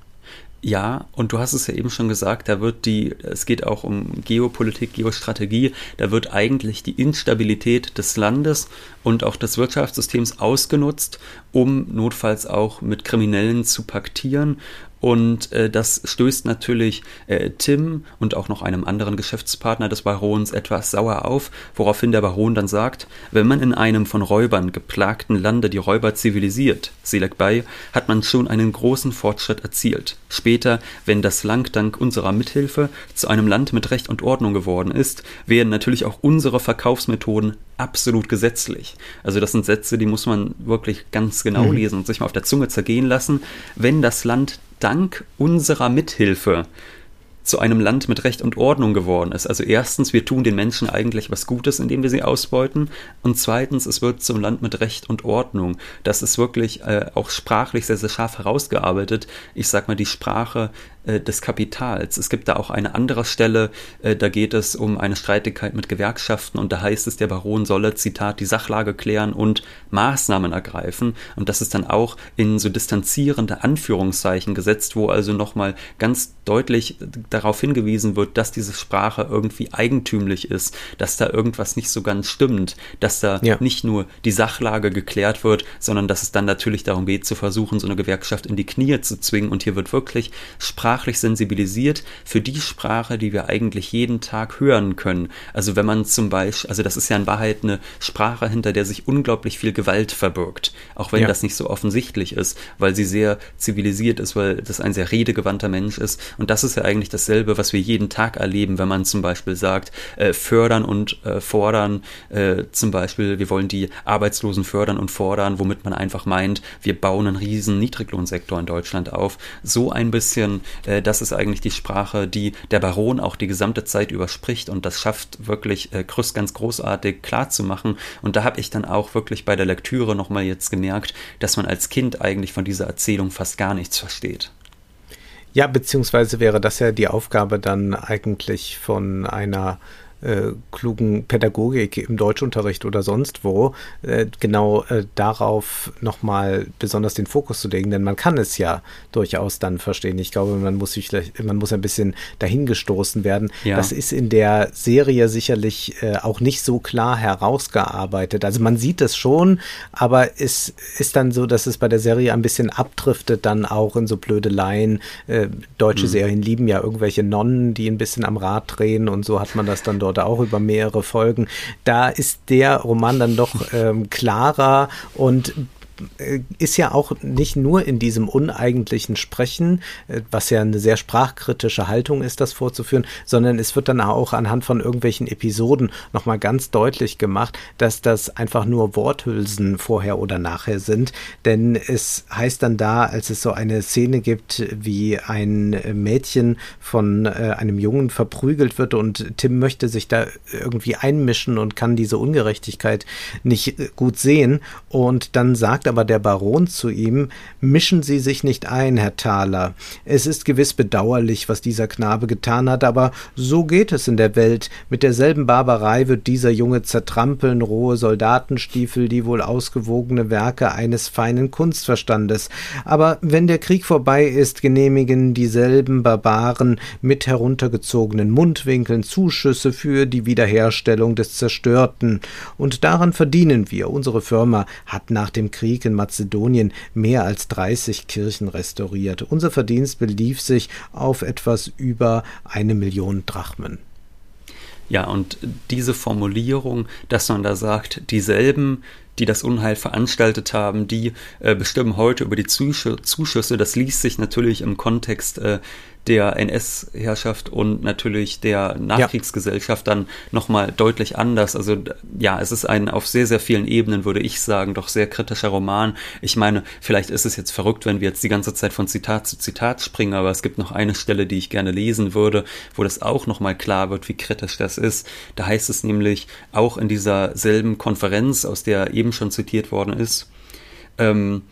Ja, und du hast es ja eben schon gesagt, da wird die, es geht auch um Geopolitik, Geostrategie, da wird eigentlich die Instabilität des Landes und auch des Wirtschaftssystems ausgenutzt, um notfalls auch mit Kriminellen zu paktieren und äh, das stößt natürlich äh, Tim und auch noch einem anderen Geschäftspartner des Barons etwas sauer auf, woraufhin der Baron dann sagt, wenn man in einem von Räubern geplagten Lande die Räuber zivilisiert, Selek Bay, hat man schon einen großen Fortschritt erzielt. Später, wenn das Land dank unserer Mithilfe zu einem Land mit Recht und Ordnung geworden ist, werden natürlich auch unsere Verkaufsmethoden absolut gesetzlich. Also das sind Sätze, die muss man wirklich ganz genau mhm. lesen und sich mal auf der Zunge zergehen lassen. Wenn das Land dank unserer Mithilfe zu einem Land mit Recht und Ordnung geworden ist. Also erstens, wir tun den Menschen eigentlich was Gutes, indem wir sie ausbeuten. Und zweitens, es wird zum Land mit Recht und Ordnung. Das ist wirklich äh, auch sprachlich sehr, sehr scharf herausgearbeitet. Ich sag mal, die Sprache äh, des Kapitals. Es gibt da auch eine andere Stelle, äh, da geht es um eine Streitigkeit mit Gewerkschaften und da heißt es, der Baron solle, Zitat, die Sachlage klären und Maßnahmen ergreifen. Und das ist dann auch in so distanzierende Anführungszeichen gesetzt, wo also nochmal ganz deutlich darauf hingewiesen wird, dass diese Sprache irgendwie eigentümlich ist, dass da irgendwas nicht so ganz stimmt, dass da ja. nicht nur die Sachlage geklärt wird, sondern dass es dann natürlich darum geht, zu versuchen, so eine Gewerkschaft in die Knie zu zwingen. Und hier wird wirklich sprachlich sensibilisiert für die Sprache, die wir eigentlich jeden Tag hören können. Also wenn man zum Beispiel, also das ist ja in Wahrheit eine Sprache, hinter der sich unglaublich viel Gewalt verbirgt, auch wenn ja. das nicht so offensichtlich ist, weil sie sehr zivilisiert ist, weil das ein sehr redegewandter Mensch ist. Und das ist ja eigentlich dasselbe, was wir jeden Tag erleben, wenn man zum Beispiel sagt, äh, fördern und äh, fordern, äh, zum Beispiel, wir wollen die Arbeitslosen fördern und fordern, womit man einfach meint, wir bauen einen riesen Niedriglohnsektor in Deutschland auf. So ein bisschen äh, das ist eigentlich die Sprache, die der Baron auch die gesamte Zeit überspricht und das schafft wirklich äh, Krüss ganz großartig klar zu machen. Und da habe ich dann auch wirklich bei der Lektüre nochmal jetzt gemerkt, dass man als Kind eigentlich von dieser Erzählung fast gar nichts versteht. Ja, beziehungsweise wäre das ja die Aufgabe dann eigentlich von einer äh, klugen Pädagogik im Deutschunterricht oder sonst wo, äh, genau äh, darauf nochmal besonders den Fokus zu legen, denn man kann es ja durchaus dann verstehen. Ich glaube, man muss sich, man muss ein bisschen dahingestoßen werden. Ja. Das ist in der Serie sicherlich äh, auch nicht so klar herausgearbeitet. Also man sieht es schon, aber es ist dann so, dass es bei der Serie ein bisschen abdriftet, dann auch in so Blödeleien. Äh, deutsche mhm. Serien lieben ja irgendwelche Nonnen, die ein bisschen am Rad drehen und so hat man das dann dort dort auch über mehrere Folgen. Da ist der Roman dann doch ähm, klarer und ist ja auch nicht nur in diesem uneigentlichen Sprechen, äh, was ja eine sehr sprachkritische Haltung ist, das vorzuführen, sondern es wird dann auch anhand von irgendwelchen Episoden nochmal ganz deutlich gemacht, dass das einfach nur Worthülsen vorher oder nachher sind. Denn es heißt dann da, als es so eine Szene gibt, wie ein Mädchen von äh, einem Jungen verprügelt wird und Tim möchte sich da irgendwie einmischen und kann diese Ungerechtigkeit nicht gut sehen. Und dann sagt aber der Baron zu ihm, mischen Sie sich nicht ein, Herr Thaler. Es ist gewiss bedauerlich, was dieser Knabe getan hat, aber so geht es in der Welt. Mit derselben Barbarei wird dieser Junge zertrampeln, rohe Soldatenstiefel, die wohl ausgewogene Werke eines feinen Kunstverstandes. Aber wenn der Krieg vorbei ist, genehmigen dieselben Barbaren mit heruntergezogenen Mundwinkeln Zuschüsse für die Wiederherstellung des Zerstörten. Und daran verdienen wir. Unsere Firma hat nach dem Krieg in Mazedonien mehr als 30 Kirchen restauriert. Unser Verdienst belief sich auf etwas über eine Million Drachmen. Ja, und diese Formulierung, dass man da sagt, dieselben, die das Unheil veranstaltet haben, die äh, bestimmen heute über die Zuschüsse. Das liest sich natürlich im Kontext äh, der NS-Herrschaft und natürlich der Nachkriegsgesellschaft ja. dann nochmal deutlich anders. Also ja, es ist ein auf sehr, sehr vielen Ebenen, würde ich sagen, doch sehr kritischer Roman. Ich meine, vielleicht ist es jetzt verrückt, wenn wir jetzt die ganze Zeit von Zitat zu Zitat springen, aber es gibt noch eine Stelle, die ich gerne lesen würde, wo das auch nochmal klar wird, wie kritisch das ist. Da heißt es nämlich auch in dieser selben Konferenz, aus der eben schon zitiert worden ist, ähm,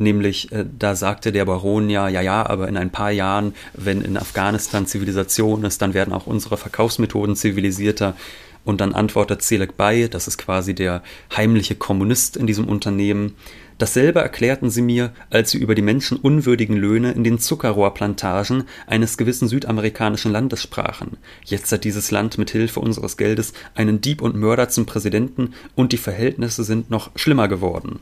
Nämlich, äh, da sagte der Baron ja, ja, ja, aber in ein paar Jahren, wenn in Afghanistan Zivilisation ist, dann werden auch unsere Verkaufsmethoden zivilisierter. Und dann antwortet Selek Bay, das ist quasi der heimliche Kommunist in diesem Unternehmen. Dasselbe erklärten sie mir, als sie über die menschenunwürdigen Löhne in den Zuckerrohrplantagen eines gewissen südamerikanischen Landes sprachen. Jetzt hat dieses Land mit Hilfe unseres Geldes einen Dieb und Mörder zum Präsidenten und die Verhältnisse sind noch schlimmer geworden.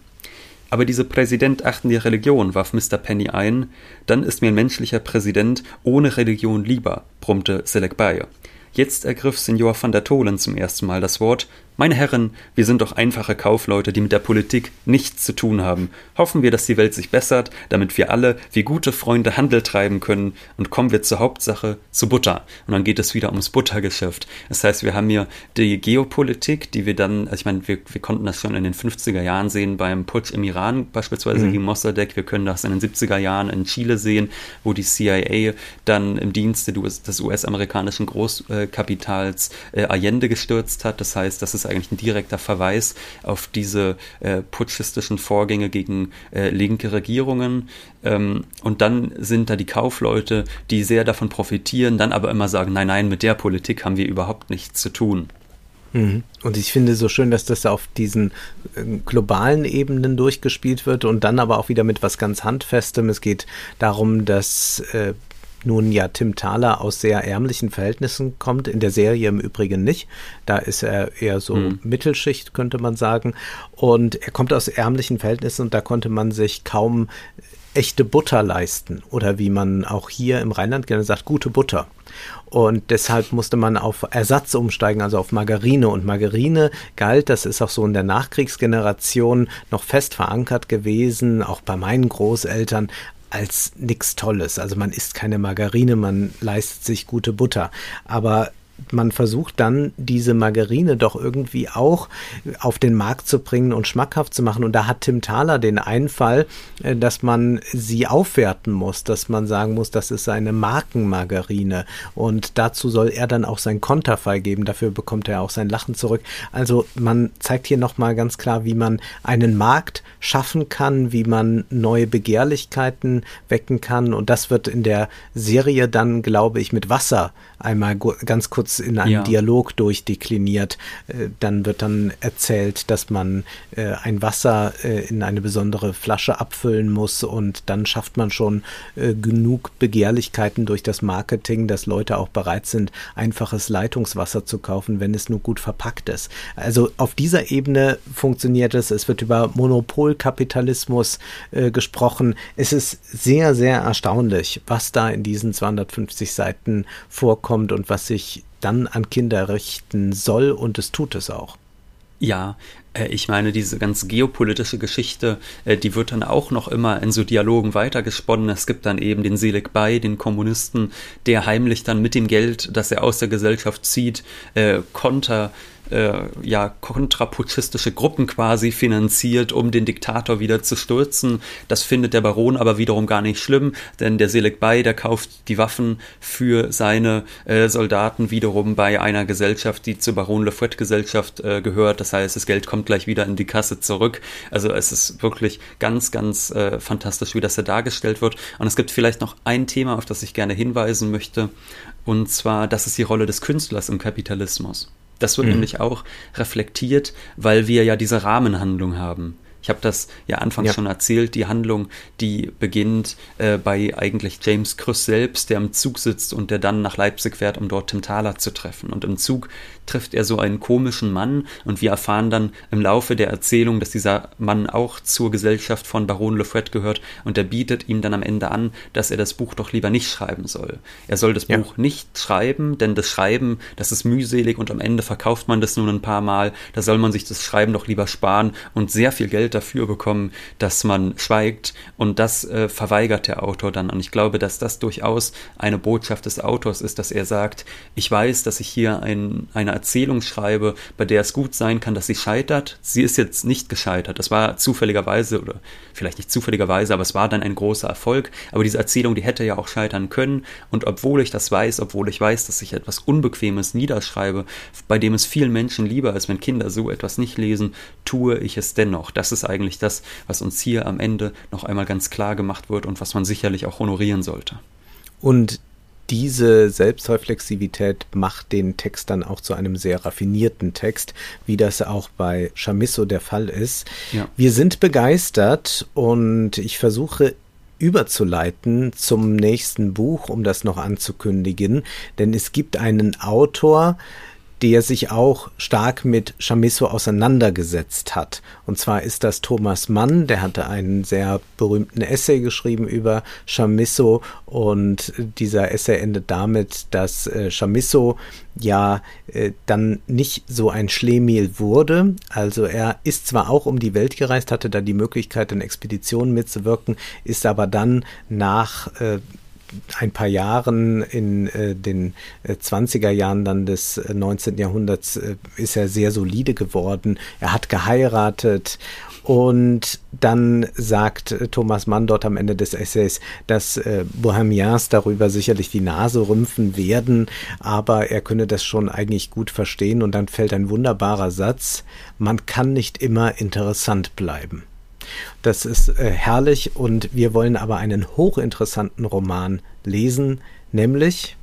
Aber dieser Präsident achten die Religion, warf Mr. Penny ein. Dann ist mir ein menschlicher Präsident ohne Religion lieber, brummte Selek Bayer. Jetzt ergriff Signor van der Tolen zum ersten Mal das Wort meine Herren, wir sind doch einfache Kaufleute, die mit der Politik nichts zu tun haben. Hoffen wir, dass die Welt sich bessert, damit wir alle wie gute Freunde Handel treiben können und kommen wir zur Hauptsache, zu Butter. Und dann geht es wieder ums Buttergeschäft. Das heißt, wir haben hier die Geopolitik, die wir dann, also ich meine, wir, wir konnten das schon in den 50er Jahren sehen beim Putsch im Iran, beispielsweise mhm. gegen Mossadegh. Wir können das in den 70er Jahren in Chile sehen, wo die CIA dann im Dienste des US-amerikanischen Großkapitals äh, Allende gestürzt hat. Das heißt, das ist eigentlich ein direkter Verweis auf diese äh, putschistischen Vorgänge gegen äh, linke Regierungen. Ähm, und dann sind da die Kaufleute, die sehr davon profitieren, dann aber immer sagen, nein, nein, mit der Politik haben wir überhaupt nichts zu tun. Mhm. Und ich finde so schön, dass das auf diesen äh, globalen Ebenen durchgespielt wird und dann aber auch wieder mit was ganz Handfestem. Es geht darum, dass äh, nun ja Tim Thaler aus sehr ärmlichen Verhältnissen kommt, in der Serie im Übrigen nicht. Da ist er eher so mhm. Mittelschicht, könnte man sagen. Und er kommt aus ärmlichen Verhältnissen und da konnte man sich kaum echte Butter leisten. Oder wie man auch hier im Rheinland gerne sagt, gute Butter. Und deshalb musste man auf Ersatz umsteigen, also auf Margarine. Und Margarine galt, das ist auch so in der Nachkriegsgeneration noch fest verankert gewesen, auch bei meinen Großeltern, als nichts Tolles. Also man isst keine Margarine, man leistet sich gute Butter. Aber man versucht dann diese Margarine doch irgendwie auch auf den Markt zu bringen und schmackhaft zu machen. Und da hat Tim Thaler den Einfall, äh, dass man sie aufwerten muss, dass man sagen muss, das ist eine Markenmargarine. Und dazu soll er dann auch sein Konterfei geben. Dafür bekommt er auch sein Lachen zurück. Also man zeigt hier nochmal ganz klar, wie man einen Markt schaffen kann, wie man neue Begehrlichkeiten wecken kann. Und das wird in der Serie dann, glaube ich, mit Wasser einmal ganz kurz in einem ja. Dialog durchdekliniert. Äh, dann wird dann erzählt, dass man äh, ein Wasser äh, in eine besondere Flasche abfüllen muss und dann schafft man schon genug Begehrlichkeiten durch das Marketing, dass Leute auch bereit sind, einfaches Leitungswasser zu kaufen, wenn es nur gut verpackt ist. Also auf dieser Ebene funktioniert es. Es wird über Monopolkapitalismus äh, gesprochen. Es ist sehr, sehr erstaunlich, was da in diesen 250 Seiten vorkommt kommt und was sich dann an Kinder richten soll und es tut es auch. Ja, äh, ich meine, diese ganz geopolitische Geschichte, äh, die wird dann auch noch immer in so Dialogen weitergesponnen. Es gibt dann eben den Selig Bay, den Kommunisten, der heimlich dann mit dem Geld, das er aus der Gesellschaft zieht, äh, Konter äh, ja kontraputschistische Gruppen quasi finanziert, um den Diktator wieder zu stürzen. Das findet der Baron aber wiederum gar nicht schlimm, denn der Selig Bay, der kauft die Waffen für seine äh, Soldaten wiederum bei einer Gesellschaft, die zur Baron Lefouette Gesellschaft äh, gehört. Das heißt, das Geld kommt gleich wieder in die Kasse zurück. Also es ist wirklich ganz, ganz äh, fantastisch, wie das da dargestellt wird. Und es gibt vielleicht noch ein Thema, auf das ich gerne hinweisen möchte. Und zwar, das ist die Rolle des Künstlers im Kapitalismus. Das wird mhm. nämlich auch reflektiert, weil wir ja diese Rahmenhandlung haben. Ich habe das ja anfangs ja. schon erzählt, die Handlung, die beginnt äh, bei eigentlich James Krüss selbst, der im Zug sitzt und der dann nach Leipzig fährt, um dort Tim Thaler zu treffen. Und im Zug trifft er so einen komischen Mann und wir erfahren dann im Laufe der Erzählung, dass dieser Mann auch zur Gesellschaft von Baron Lefred gehört und er bietet ihm dann am Ende an, dass er das Buch doch lieber nicht schreiben soll. Er soll das ja. Buch nicht schreiben, denn das Schreiben, das ist mühselig und am Ende verkauft man das nur ein paar Mal. Da soll man sich das Schreiben doch lieber sparen und sehr viel Geld dafür bekommen, dass man schweigt und das äh, verweigert der Autor dann. Und ich glaube, dass das durchaus eine Botschaft des Autors ist, dass er sagt, ich weiß, dass ich hier ein, eine Erzählung schreibe, bei der es gut sein kann, dass sie scheitert. Sie ist jetzt nicht gescheitert. Das war zufälligerweise oder vielleicht nicht zufälligerweise, aber es war dann ein großer Erfolg. Aber diese Erzählung, die hätte ja auch scheitern können. Und obwohl ich das weiß, obwohl ich weiß, dass ich etwas Unbequemes niederschreibe, bei dem es vielen Menschen lieber ist, wenn Kinder so etwas nicht lesen, tue ich es dennoch. Das ist eigentlich das, was uns hier am Ende noch einmal ganz klar gemacht wird und was man sicherlich auch honorieren sollte. Und diese Selbstreflexivität macht den Text dann auch zu einem sehr raffinierten Text, wie das auch bei Chamisso der Fall ist. Ja. Wir sind begeistert und ich versuche überzuleiten zum nächsten Buch, um das noch anzukündigen, denn es gibt einen Autor, der sich auch stark mit Chamisso auseinandergesetzt hat. Und zwar ist das Thomas Mann, der hatte einen sehr berühmten Essay geschrieben über Chamisso und dieser Essay endet damit, dass äh, Chamisso ja äh, dann nicht so ein Schlemiel wurde. Also er ist zwar auch um die Welt gereist, hatte da die Möglichkeit, in Expeditionen mitzuwirken, ist aber dann nach äh, ein paar Jahren in äh, den äh, 20er Jahren dann des äh, 19. Jahrhunderts äh, ist er sehr solide geworden. Er hat geheiratet und dann sagt äh, Thomas Mann dort am Ende des Essays, dass äh, Bohemians darüber sicherlich die Nase rümpfen werden, aber er könne das schon eigentlich gut verstehen und dann fällt ein wunderbarer Satz, man kann nicht immer interessant bleiben. Das ist äh, herrlich und wir wollen aber einen hochinteressanten Roman lesen, nämlich.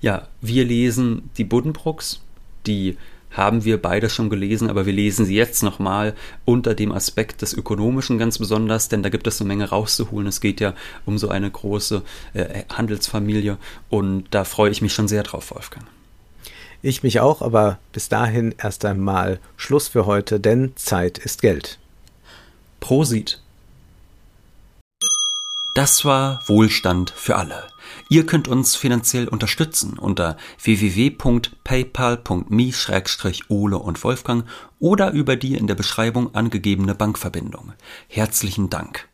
Ja, wir lesen die Buddenbrooks, die haben wir beide schon gelesen, aber wir lesen sie jetzt nochmal unter dem Aspekt des Ökonomischen ganz besonders, denn da gibt es eine Menge rauszuholen. Es geht ja um so eine große äh, Handelsfamilie und da freue ich mich schon sehr drauf, Wolfgang. Ich mich auch, aber bis dahin erst einmal Schluss für heute, denn Zeit ist Geld. Prosit. Das war Wohlstand für alle. Ihr könnt uns finanziell unterstützen unter www.paypal.me-ole und Wolfgang oder über die in der Beschreibung angegebene Bankverbindung. Herzlichen Dank.